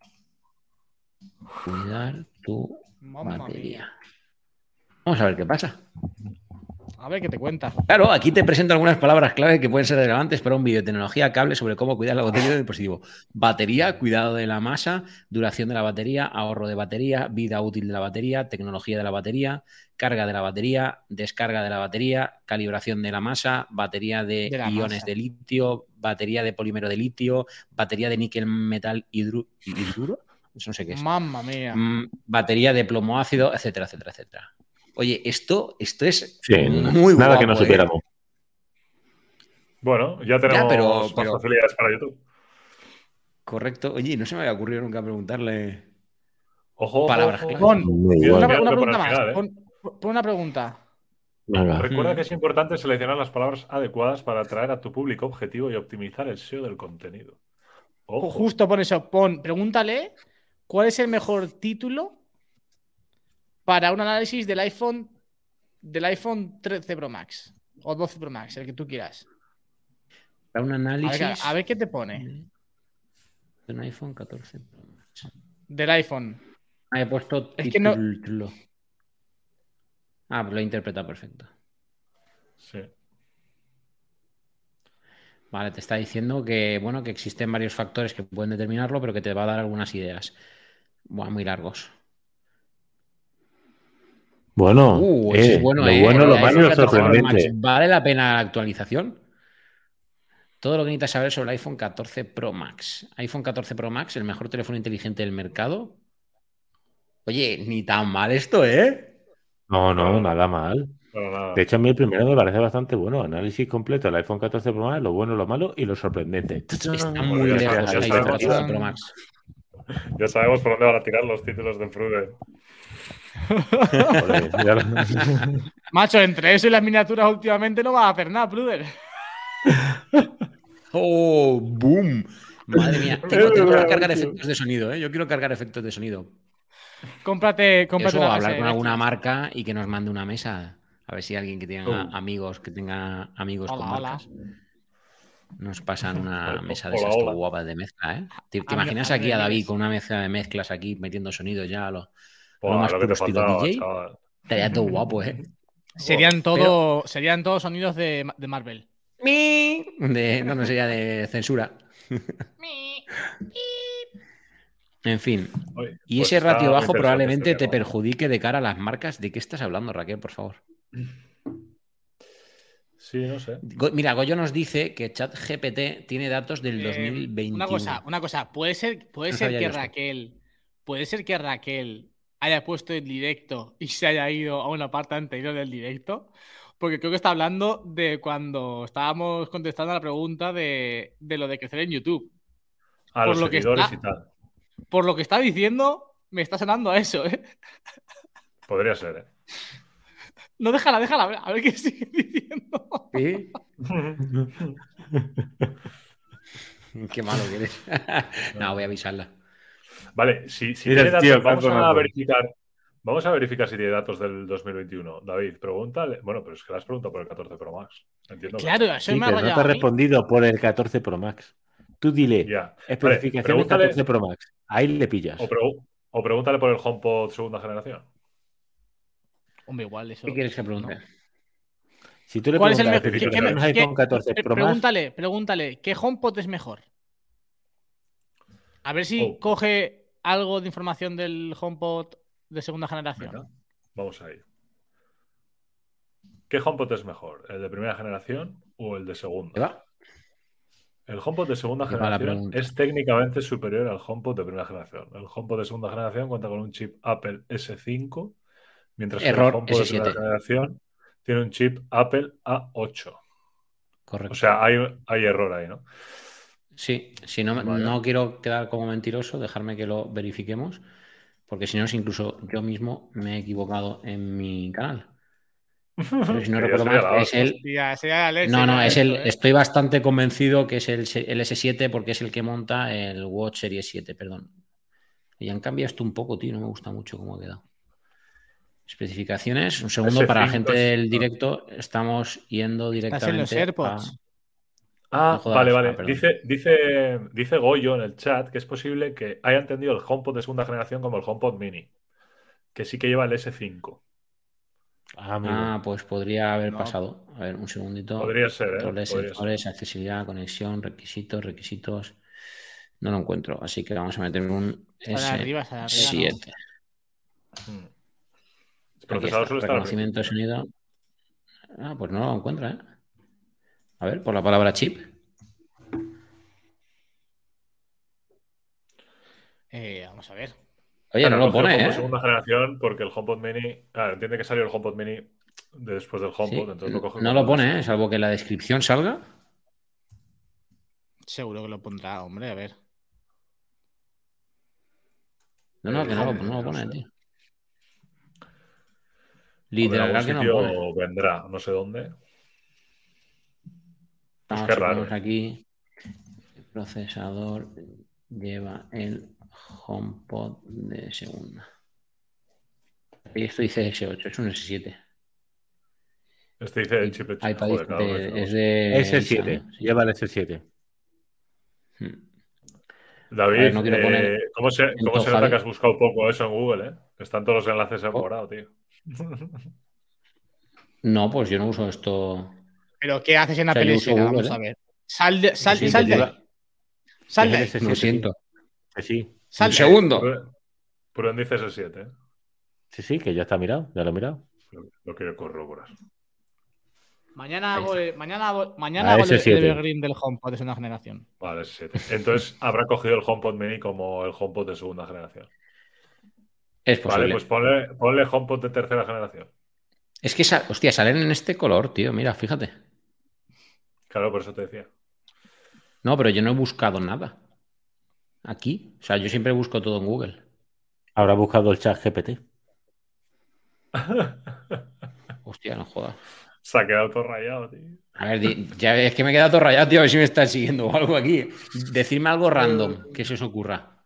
S4: cuidar tu batería. Vamos a ver qué pasa.
S2: A ver qué te cuenta.
S4: Claro, aquí te presento algunas palabras clave que pueden ser relevantes para un vídeo de tecnología cable sobre cómo cuidar la batería del dispositivo. Batería, cuidado de la masa, duración de la batería, ahorro de batería, vida útil de la batería, tecnología de la batería, carga de la batería, descarga de la batería, calibración de la masa, batería de, iones de litio, batería de polímero de litio, batería de níquel metal hidruro. Eso no sé qué es.
S2: Mamma mía.
S4: Mm, batería de plomo ácido, etcétera, etcétera, etcétera. Oye, esto, esto es muy
S3: Nada que no ¿eh? supiéramos.
S1: Bueno, ya tenemos más facilidades para YouTube.
S4: Correcto. Oye, no se me había ocurrido nunca preguntarle.
S1: Ojo,
S2: palabras. Pon, una, pregunta más. ¿eh? pon, una pregunta.
S1: Recuerda que es importante seleccionar las palabras adecuadas para atraer a tu público objetivo y optimizar el SEO del contenido.
S2: Justo pon eso. Pon, pregúntale cuál es el mejor título para un análisis del iPhone del iPhone 13 Pro Max o 12 Pro Max, el que tú quieras.
S4: Para un análisis.
S2: A ver, qué te pone.
S4: De un iPhone 14 Pro Max.
S2: Del iPhone.
S4: Ah, he puesto
S2: es que no...
S4: Ah, pues lo interpreta perfecto.
S1: Sí.
S4: Vale, te está diciendo que, bueno, que existen varios factores que pueden determinarlo, pero que te va a dar algunas ideas. Bueno, muy largos.
S3: Bueno, uh, es bueno, lo eh, bueno, lo malo y lo sorprendente.
S4: ¿Vale la pena la actualización? Todo lo que necesitas saber sobre el iPhone 14 Pro Max. iPhone 14 Pro Max, el mejor teléfono inteligente del mercado. Oye, ni tan mal esto, ¿eh?
S3: No, no, nada mal. De hecho, a mí el primero me parece bastante bueno. Análisis completo del iPhone 14 Pro Max, lo bueno, lo malo y lo sorprendente.
S4: Está muy lejos el iPhone 14 Pro Max.
S1: Ya sabemos por dónde van a tirar los títulos de Frude.
S2: Macho, entre eso y las miniaturas últimamente no va a hacer nada, Bruder.
S4: ¡Oh! ¡Boom! Madre mía. Tengo, tengo que cargar efectos de sonido, ¿eh? Yo quiero cargar efectos de sonido.
S2: Cómprate, cómprate
S4: Eso,
S2: una
S4: hablar
S2: mesa
S4: con alguna marca y que nos mande una mesa. A ver si alguien que tenga
S1: Oh.
S4: amigos, que tenga amigos con
S2: hola.
S4: marcas, nos pasan una
S1: Hola,
S4: mesa de esas guapas de mezcla, ¿eh? ¿Te, imaginas aquí a. David con una mezcla de mezclas aquí metiendo sonido ya a lo,
S1: Buah,
S4: lo más
S1: lo que
S4: puro
S1: te
S4: estilo
S1: faltaba,
S4: DJ?
S1: chaval.
S4: Estaría todo guapo, ¿eh?
S2: Serían, todo, serían todos sonidos de, de Marvel.
S4: De, no, no sería de censura. En fin.
S1: Oye,
S4: Y
S1: pues
S4: ese ratio bajo probablemente
S1: este
S4: te
S1: tema.
S4: perjudique de cara a las marcas. ¿De qué estás hablando, Raquel, por favor?
S1: Sí, no sé.
S4: Go- Mira, Goyo nos dice que ChatGPT tiene datos del
S2: Eh,
S4: 2021.
S2: Una cosa, una cosa. Puede ser, puede
S4: No
S2: ser que
S4: esto.
S2: Raquel. Puede ser que Raquel haya puesto el directo y se haya ido a una parte anterior del directo. Porque creo que está hablando de cuando estábamos contestando a la pregunta de, de lo de crecer en YouTube.
S1: A
S2: Por
S1: los
S2: lo que
S1: seguidores
S2: está-
S1: y tal.
S2: Por lo que está diciendo, me está sonando a eso, ¿eh?
S1: Podría ser, ¿eh?
S2: No, déjala, déjala, a ver, a ver qué sigue diciendo.
S4: ¿Sí? Qué malo que eres. no, voy a avisarla.
S1: Vale, si, si
S3: Mira
S1: tiene datos,
S3: tío,
S1: vamos a verificar. Vamos a verificar si tiene datos del 2021. David, pregúntale. Bueno, pero es que le has preguntado por el 14 Pro Max. Entiendo.
S2: Claro, eso
S3: Sí,
S2: me ha
S3: que no te ha respondido por el 14 Pro Max. Tú dile,
S1: Ya.
S3: especificaciones
S1: pregúntale-
S3: 14 Pro Max. Ahí le pillas.
S1: O, pregu- o pregúntale por el HomePod segunda generación.
S2: Hombre, igual eso.
S4: ¿Qué quieres que pregunte?
S3: Si tú le
S2: ¿Cuál es el mejor? ¿Qué- qué-
S3: especificaciones
S2: qué-
S3: iPhone 14
S2: Eh,
S3: Pro Max,
S2: Pregúntale, pregúntale, ¿qué HomePod es mejor? A ver si
S1: Oh.
S2: coge algo de información del HomePod de segunda generación.
S1: Venga, vamos ahí. ¿Qué HomePod es mejor? ¿El de primera generación o el de
S4: ¿Qué
S1: segunda?
S4: va?
S1: El HomePod de segunda generación es técnicamente superior al HomePod de primera generación. El HomePod de segunda generación cuenta con un chip Apple S5, mientras que el HomePod de
S4: S7.
S1: primera generación tiene un chip Apple A8.
S4: Correcto.
S1: O sea, hay, hay error ahí, ¿no?
S4: Sí, si no,
S1: Vale.
S4: no quiero quedar como mentiroso, dejarme que lo verifiquemos, porque si no, es incluso yo mismo me he equivocado en mi canal. Pero si no recuerdo mal, es el.
S2: Hostia,
S4: No, no, es el.
S2: ¿eh?
S4: Estoy bastante convencido que es el, el S7 porque es el que monta el Watch Series 7, perdón. Y han cambiado esto un poco, tío, no me gusta mucho cómo ha quedado. Especificaciones, un segundo para la
S1: S5
S4: gente del directo, estamos yendo
S2: Estás en los
S4: directamente
S2: AirPods.
S1: Ah,
S4: No jodas,
S1: vale, vale.
S4: ah,
S1: dice, dice, dice Goyo en el chat que es posible que haya entendido el HomePod de segunda generación como el HomePod Mini, que sí que lleva el S5.
S3: Ah.
S4: Ah, pues podría haber
S2: No.
S4: pasado. A ver, un segundito.
S1: Podría ser, ¿eh?
S4: Controles,
S1: Podría
S4: sensores, accesibilidad, conexión, requisitos, requisitos. No lo encuentro, así que vamos a meter un
S2: Está de arriba, está de arriba,
S4: S7.
S1: Mm. El
S4: Aquí
S1: procesador
S4: sonido. Ah, pues no lo encuentra, ¿eh? A ver, por la palabra chip.
S2: Eh, vamos a ver.
S4: Oye,
S1: Claro,
S4: no lo
S1: el
S4: pone, ¿eh?
S1: segunda generación porque el HomePod Mini. Claro, entiende que salió el HomePod Mini de después del HomePod,
S4: Sí,
S1: entonces lo coge
S4: No lo pone. ¿eh? Salvo que la descripción salga.
S2: Seguro que lo pondrá, hombre, a ver.
S4: No, no,
S1: Eh,
S4: que no lo,
S1: no
S4: no lo
S1: sé.
S4: pone, tío. Literal
S1: algún
S4: que no
S1: sitio
S4: lo pone.
S1: vendrá, no sé dónde. Pues
S4: Vamos,
S1: qué raro.
S4: ponemos aquí. El procesador lleva el HomePod de segunda. Y esto dice S8, es un S7.
S1: Este dice el chip de
S4: iPad
S1: joder, cada
S4: de-
S1: vez, ¿no?
S4: es de.
S3: S7.
S4: Esa, ¿eh? Sí.
S3: Lleva el S7.
S4: Hmm.
S1: David,
S4: ver, no
S1: eh, ¿cómo se, cómo nota que has buscado poco eso en Google, eh? Están todos los enlaces en
S4: Oh.
S1: morado, tío.
S4: No, pues yo no uso esto.
S2: Pero ¿qué haces en
S4: O sea,
S2: Esfera?
S4: Google,
S2: Vamos
S4: ¿eh?
S2: a ver. Sal de, sal, sal de ahí. Sal de
S3: Es
S2: ahí.
S3: el S7.
S4: Lo siento.
S3: Sí.
S2: Sal de ahí.
S4: segundo.
S1: Prueben dice ese 7, ¿eh?
S3: Sí, sí, que ya está mirado. Ya lo he mirado.
S1: Lo, lo quiero corroborar.
S2: Mañana hago, mañana hago, mañana hago el, el evergreen del HomePod de segunda generación.
S1: Vale, ese 7. Entonces habrá cogido el HomePod Mini como el HomePod de segunda generación.
S4: Es posible.
S1: Vale, pues ponle, ponle HomePod de tercera generación.
S4: Es que, hostia, salen en este color, tío. Mira, fíjate.
S1: Claro, por eso te decía.
S4: No, pero yo no he buscado nada. Aquí. O sea, yo siempre busco todo en Google.
S3: Habrá buscado el chat GPT.
S4: Hostia, no jodas.
S1: Se ha quedado todo rayado, tío.
S4: A ver, ya es que me he quedado todo rayado, tío, a ver si me estás siguiendo o algo aquí. Decidme algo random que se os ocurra.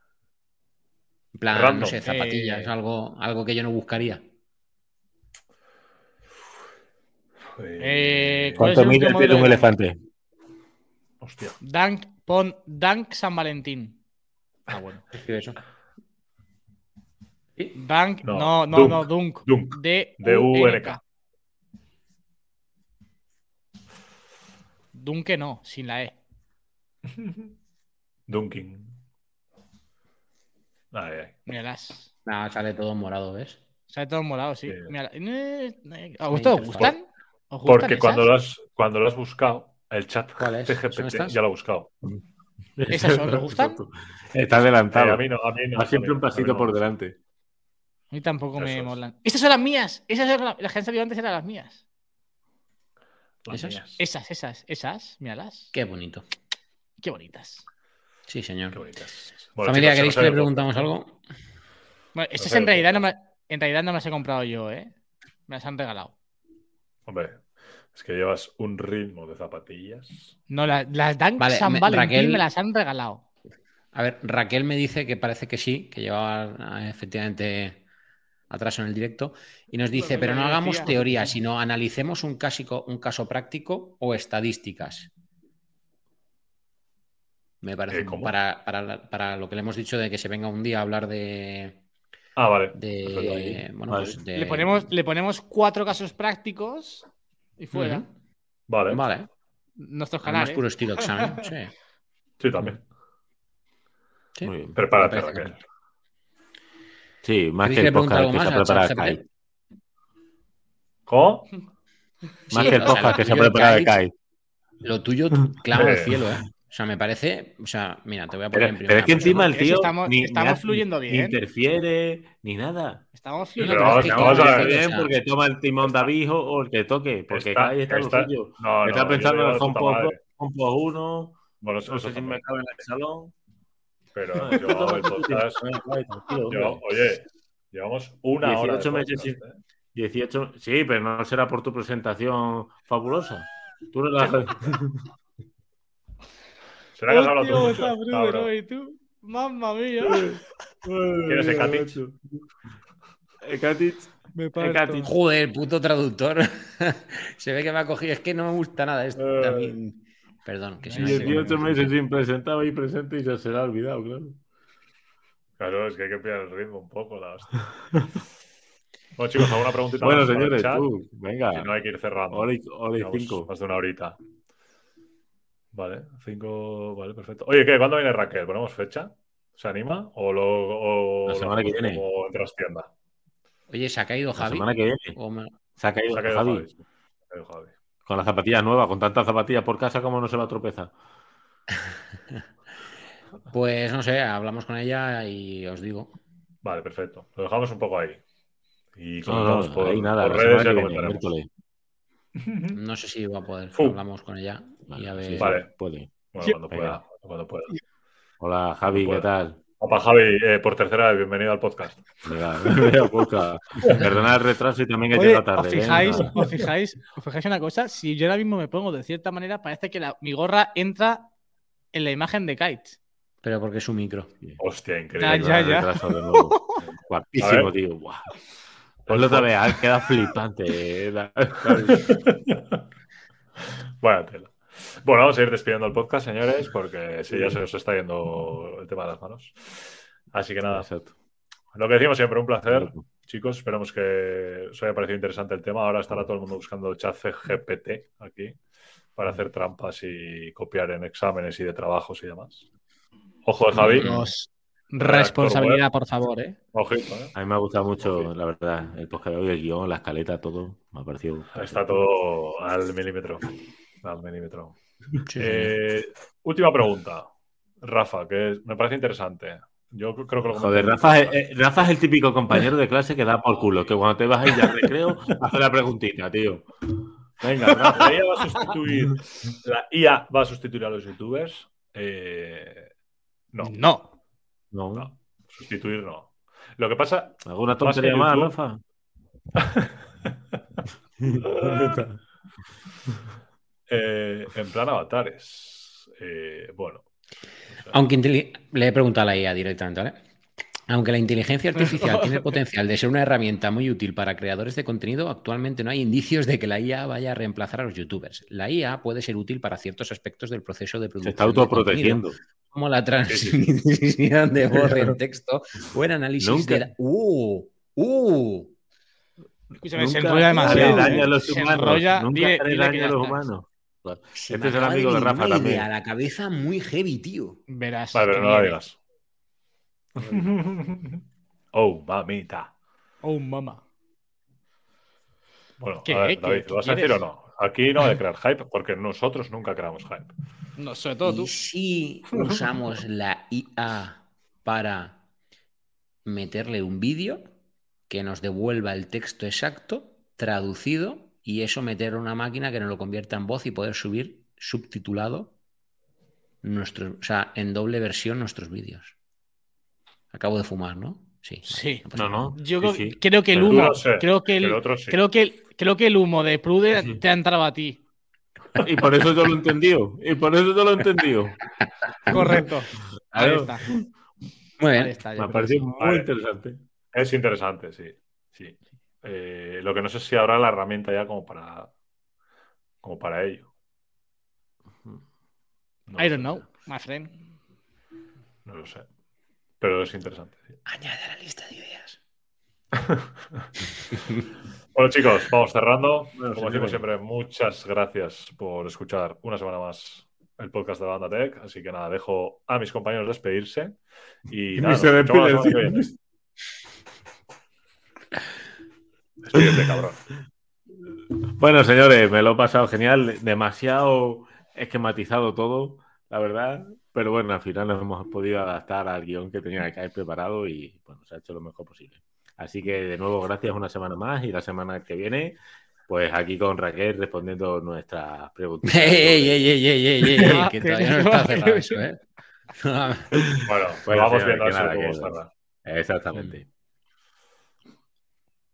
S4: En plan, no sé, zapatillas,
S2: Eh.
S4: algo, algo que yo no buscaría.
S2: Eh, ¿cuál es
S3: ¿Cuánto mide el
S2: último
S3: pie de un elefante?
S1: Hostia.
S2: Dunk, pon Dunk San Valentín. Ah, bueno.
S4: Escribe eso.
S2: Dunk,
S1: No,
S2: no, no,
S1: Dunk.
S2: no, Dunk.
S1: Dunk.
S2: D
S1: D-U-N-K.
S2: Dunque no, sin la E.
S1: Dunking. Ay, ay.
S2: Míralas.
S4: Nada, sale todo morado, ¿ves?
S2: Sale todo morado, sí.
S1: Sí.
S2: Eh, eh, ¿A vosotros os
S4: Por-
S2: gustan? ¿Os gustan
S1: Porque cuando lo, has, cuando lo has buscado, el chat
S4: ¿Cuál es? ¿Son
S1: CGPT
S4: estas?
S1: ya lo ha buscado.
S2: ¿Esas son? ¿Te gustan?
S3: Está
S1: Eh,
S3: adelantado.
S1: a mí no, a mí no.
S3: Siempre un pasito
S1: no
S3: por delante.
S2: A mí tampoco me
S1: es.
S2: molan. Estas son las mías. Esas son las, las que han salido antes eran las mías.
S1: Las
S4: ¿Esas?
S1: mías.
S2: Esas, esas, esas. Míralas.
S4: Qué bonito.
S2: Qué bonitas.
S4: Sí, señor.
S1: Qué bonitas. Bueno,
S4: Familia, ¿queréis que le preguntamos algo?
S2: Bueno, estas
S1: sé
S2: en realidad, no me, en realidad no me las he comprado yo, ¿eh? Me las han regalado.
S1: Hombre, es que llevas un ritmo de zapatillas.
S2: No, la- las Dunk
S4: Vale,
S2: San
S4: me-
S2: Valentín
S4: Raquel-
S2: me las han regalado.
S4: A ver, Raquel me dice que parece que sí, que llevaba ah, efectivamente atraso en el directo, y nos dice,
S2: Bueno,
S4: pero no hagamos
S2: decía.
S4: teoría, sino analicemos un, cásico- un caso práctico o estadísticas. Me parece
S1: Eh,
S4: para, para- para lo que le hemos dicho de que se venga un día a hablar de.
S1: Ah, vale.
S4: de bueno,
S3: Vale.
S4: pues de-
S2: Le, ponemos, le ponemos cuatro casos prácticos y fuera.
S1: Vale.
S4: Vale,
S2: Nuestros
S4: al más
S2: canales.
S4: puro estilo examen. Sí,
S1: Sí, también.
S4: sí.
S3: Muy bien.
S1: Prepárate, Raquel.
S3: Sí, más
S4: ¿Queréis
S3: que el podcast que se
S4: más
S3: ha preparado? Kai.
S1: ¿Cómo?
S3: Más que el podcast que se ha preparado de
S4: Kai. Lo tuyo clama al cielo, ¿eh? O sea, me parece. O sea, mira, te voy a poner
S3: Pero,
S4: en
S3: pero
S4: primera
S3: es que encima el tío
S2: estamos-
S3: ni, ni
S2: estamos fluyendo
S3: ni
S2: bien.
S3: interfiere ni nada.
S2: Estamos
S4: No,
S2: fluyendo.
S1: Pero
S4: pero
S1: vamos,
S4: es que
S1: vamos a
S4: claro,
S1: ver.
S3: Está
S4: o
S3: bien porque toma el timón David o o el que toque, porque
S1: Está-
S3: Kai está,
S1: está-
S3: lo suyo.
S1: No,
S3: está
S1: no,
S3: pensando
S1: yo
S3: en el
S1: de.
S3: HomePod 1,
S1: Bueno, eso,
S3: no
S1: eso
S3: sé si me cabe en el salón.
S1: Pero
S3: No, toma
S1: el podcast. oye, llevamos una hora. de
S3: 18 meses
S1: podcast, ¿eh?
S3: 18, sí, pero no será por tu presentación fabulosa. Tú no la
S1: ¿Será que has hablado tú mucho?
S2: ¿Y tú? Mamma mía.
S1: ¿Quién es Ekatic?
S3: Ekatic.
S2: Me
S3: Ekatic.
S4: Joder, puto traductor. se ve que me ha cogido. Es que no me gusta nada esto.
S1: Eh.
S4: también. Perdón, que se me ha ido.
S3: 18 meses sin presentar y presente y ya se le ha olvidado, claro.
S1: Claro, es que hay que pillar el ritmo un poco, la hostia. Bueno, chicos, ¿alguna preguntita
S3: Bueno, señores, tú, venga.
S1: Si no, hay que ir cerrando.
S3: Hora y, cinco.
S1: Más de una horita. Vale, cinco. Vale, perfecto. Oye, ¿qué? ¿Cuándo viene Raquel? ¿Ponemos fecha? ¿Se anima? ¿O lo, o
S3: La
S1: lo
S3: semana que viene.
S1: como en trastienda?
S4: Oye, ¿se ha caído
S3: La
S4: Javi?
S3: semana que viene.
S4: O me-
S3: Se ha caído,
S1: Se ha caído
S3: Javi.
S1: Javi. Se ha caído Javi.
S3: Con las zapatillas nuevas, con tantas zapatillas por casa, ¿cómo no se va a tropezar?
S4: Pues no sé, hablamos con ella y os digo.
S1: Vale, perfecto. Lo dejamos un poco ahí. Y
S3: No,
S1: comentamos
S3: no,
S1: por,
S3: ahí nada.
S1: por
S3: La
S1: redes
S3: semana
S1: ya
S3: que viene,
S1: comentaremos.
S3: miércoles.
S4: No sé si va a poder. Hablamos con ella y a
S3: Vale,
S4: ver.
S3: sí, sí,
S1: Vale.
S3: puede.
S1: Bueno, cuando
S3: Venga.
S1: pueda. Cuando pueda.
S3: Hola, Javi. ¿qué tal?
S1: Opa, Javi, eh, por tercera vez, bienvenido al podcast.
S3: Perdona el retraso y también que
S2: Oye,
S3: llega tarde.
S2: ¿os
S3: ¿eh?
S2: fijáis,
S3: Nada.
S2: os fijáis, os fijáis una cosa? Si yo ahora mismo me pongo de cierta manera, parece que la- mi gorra entra en la imagen de Kite.
S4: Pero porque es su micro.
S1: Hostia,
S2: Ya,
S1: increíble.
S2: ya,
S3: el
S2: ya.
S3: retraso de nuevo.
S1: A
S3: Guapísimo, tío. Guau. Ponlo otra vez, ah, queda flipante. eh, la-
S1: Buena tela. Bueno, vamos a ir despidiendo el podcast, señores, porque si ya se os está yendo el tema de las manos. Así que nada,
S3: Exacto.
S1: lo que decimos siempre, un placer. Chicos, esperamos que os haya parecido interesante el tema. Ahora estará todo el mundo buscando chat GPT aquí para hacer trampas y copiar en exámenes y de trabajos y demás. Ojo de Javi.
S2: Responsabilidad, por favor, ¿eh?
S1: Ojito, ¿eh?
S3: A mí me ha gustado mucho, la verdad, el podcast de hoy, el guion, la escaleta, todo. Me ha parecido.
S1: Está todo al milímetro. Al milímetro.
S4: Sí,
S1: Eh, última pregunta. Rafa, que me parece interesante. Yo creo que lo
S3: Joder, Rafa es, eh, Rafa es el típico compañero de clase que da por culo, que cuando te vas a ir al recreo, hace la preguntita, tío. Venga, Rafa.
S1: La IA va a sustituir, la IA va a sustituir a los youtubers. Eh, no,
S2: No.
S3: No.
S1: no, sustituir no. Lo que pasa,
S3: ¿Alguna tontería más. Rafa?
S1: Eh, en plan avatares. Eh, bueno.
S4: Aunque le he preguntado a la IA directamente, ¿vale? Aunque la inteligencia artificial tiene el potencial de ser una herramienta muy útil para creadores de contenido, actualmente no hay indicios de que la IA vaya a reemplazar a los youtubers. La IA puede ser útil para ciertos aspectos del proceso de producción.
S3: Se está autoprotegiendo.
S4: Como la transmisión de voz en texto o el análisis de. ¡Uh! ¡Uh!
S2: Escúchame, se enrolla demasiado.
S3: Daño a los humanos. Se enrolla, Nunca dile, daño a los humanos.
S4: Este es el amigo de, Rafa también. A la cabeza muy heavy, tío.
S2: Verás.
S1: Vale, pero no la digas. oh, mamita.
S2: Oh, mamá.
S1: Bueno, a ver, David, ¿lo vas a decir o no? Aquí no hay que crear hype, porque nosotros nunca creamos hype.
S2: No, sobre todo tú.
S4: ¿Y si usamos la IA para meterle un vídeo que nos devuelva el texto exacto, traducido, y eso meter una máquina que nos lo convierta en voz y poder subir subtitulado nuestro, o sea, en doble versión nuestros vídeos. Acabo de fumar, ¿no?
S2: Sí. Sí.
S1: No, no.
S2: Yo creo que el humo. creo, que el, creo, que creo que el humo de Prude te ha entrado a ti.
S3: Y por eso yo lo he entendido. Y por eso yo lo he entendido.
S2: Correcto. Ahí está.
S4: Muy bien.
S3: Me ha parecido muy interesante.
S1: Es interesante, sí. sí. Eh, lo que no sé si habrá la herramienta ya como para, como para ello.
S2: I don't know, my friend.
S1: No lo sé. Pero es interesante.
S4: Añade a la lista de ideas.
S1: bueno, chicos, vamos cerrando. Como decimos siempre, muchas gracias por escuchar una semana más el podcast de la Banda Tech. Así que nada, dejo a mis compañeros despedirse. Y nada, se despide, Despídete, cabrón.
S3: Bueno, señores, me lo he pasado genial. Demasiado esquematizado todo, la verdad. Pero bueno, al final nos hemos podido adaptar al guion que tenía que haber preparado y bueno, se ha hecho lo mejor posible. Así que de nuevo, gracias una semana más y la semana que viene, pues aquí con Raquel respondiendo nuestras preguntas.
S4: ¡Ey, ey, ey, ey, ey, ey! que todavía no está cerrado eso, ¿eh?
S1: bueno, pues vamos viendo eso cómo
S3: Exactamente.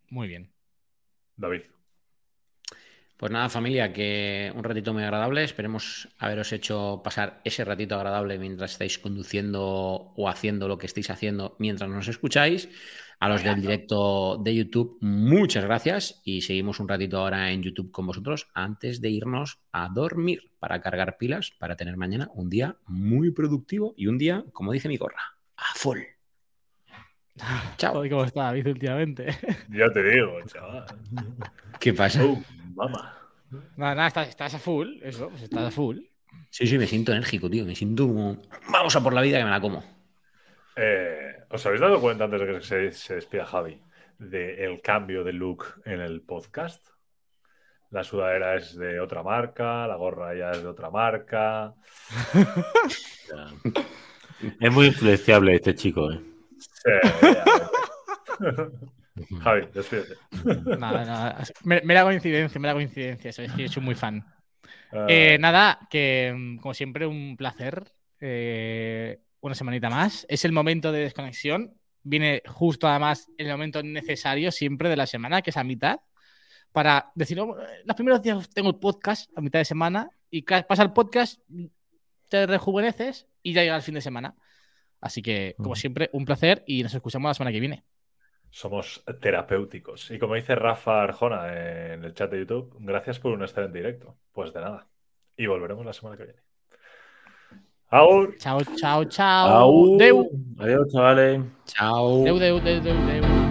S2: Muy bien.
S1: David.
S4: Pues nada, familia, que un ratito muy agradable. Esperemos haberos hecho pasar ese ratito agradable mientras estáis conduciendo o haciendo lo que estéis haciendo mientras nos escucháis. A los del directo de YouTube, muchas gracias y seguimos un ratito ahora en YouTube con vosotros antes de irnos a dormir para cargar pilas para tener mañana un día muy productivo y un día, como dice mi gorra, a full.
S2: Chao. ¿Cómo está David últimamente?
S1: Ya te digo, chaval.
S4: ¿Qué pasa?
S1: Mamá.
S2: Nada, nada, estás, a full, eso, pues estás a full.
S4: Sí, sí, me siento enérgico, tío. Me siento como. Vamos a por la vida que me la como.
S1: Eh, ¿Os habéis dado cuenta antes de que se, se despida Javi del cambio de look en el podcast? La sudadera es de otra marca, la gorra ya es de otra marca.
S3: es muy influenciable este chico, ¿eh?
S1: Javi, despídete.
S2: Nada, nada. Mera coincidencia, mera coincidencia. Eso es que yo soy muy fan. Ah. Eh, nada, que mm, como siempre, un placer. Eh, una semanita más. Es el momento de desconexión. Viene justo además el momento necesario siempre de la semana, que es a mitad. Para decir, oh, los primeros días tengo el podcast a mitad de semana y pasa el podcast, te rejuveneces y ya llega el fin de semana. Así que, como siempre, un placer y nos escuchamos la semana que viene.
S1: Somos terapéuticos. Y como dice Rafa Arjona en el chat de YouTube, gracias por un excelente directo. Pues de nada. Y volveremos la semana que viene. Aur.
S2: Chao, chao, chao.
S3: Adiós, chavales.
S4: Chao.
S2: deu, deu, deu, deu.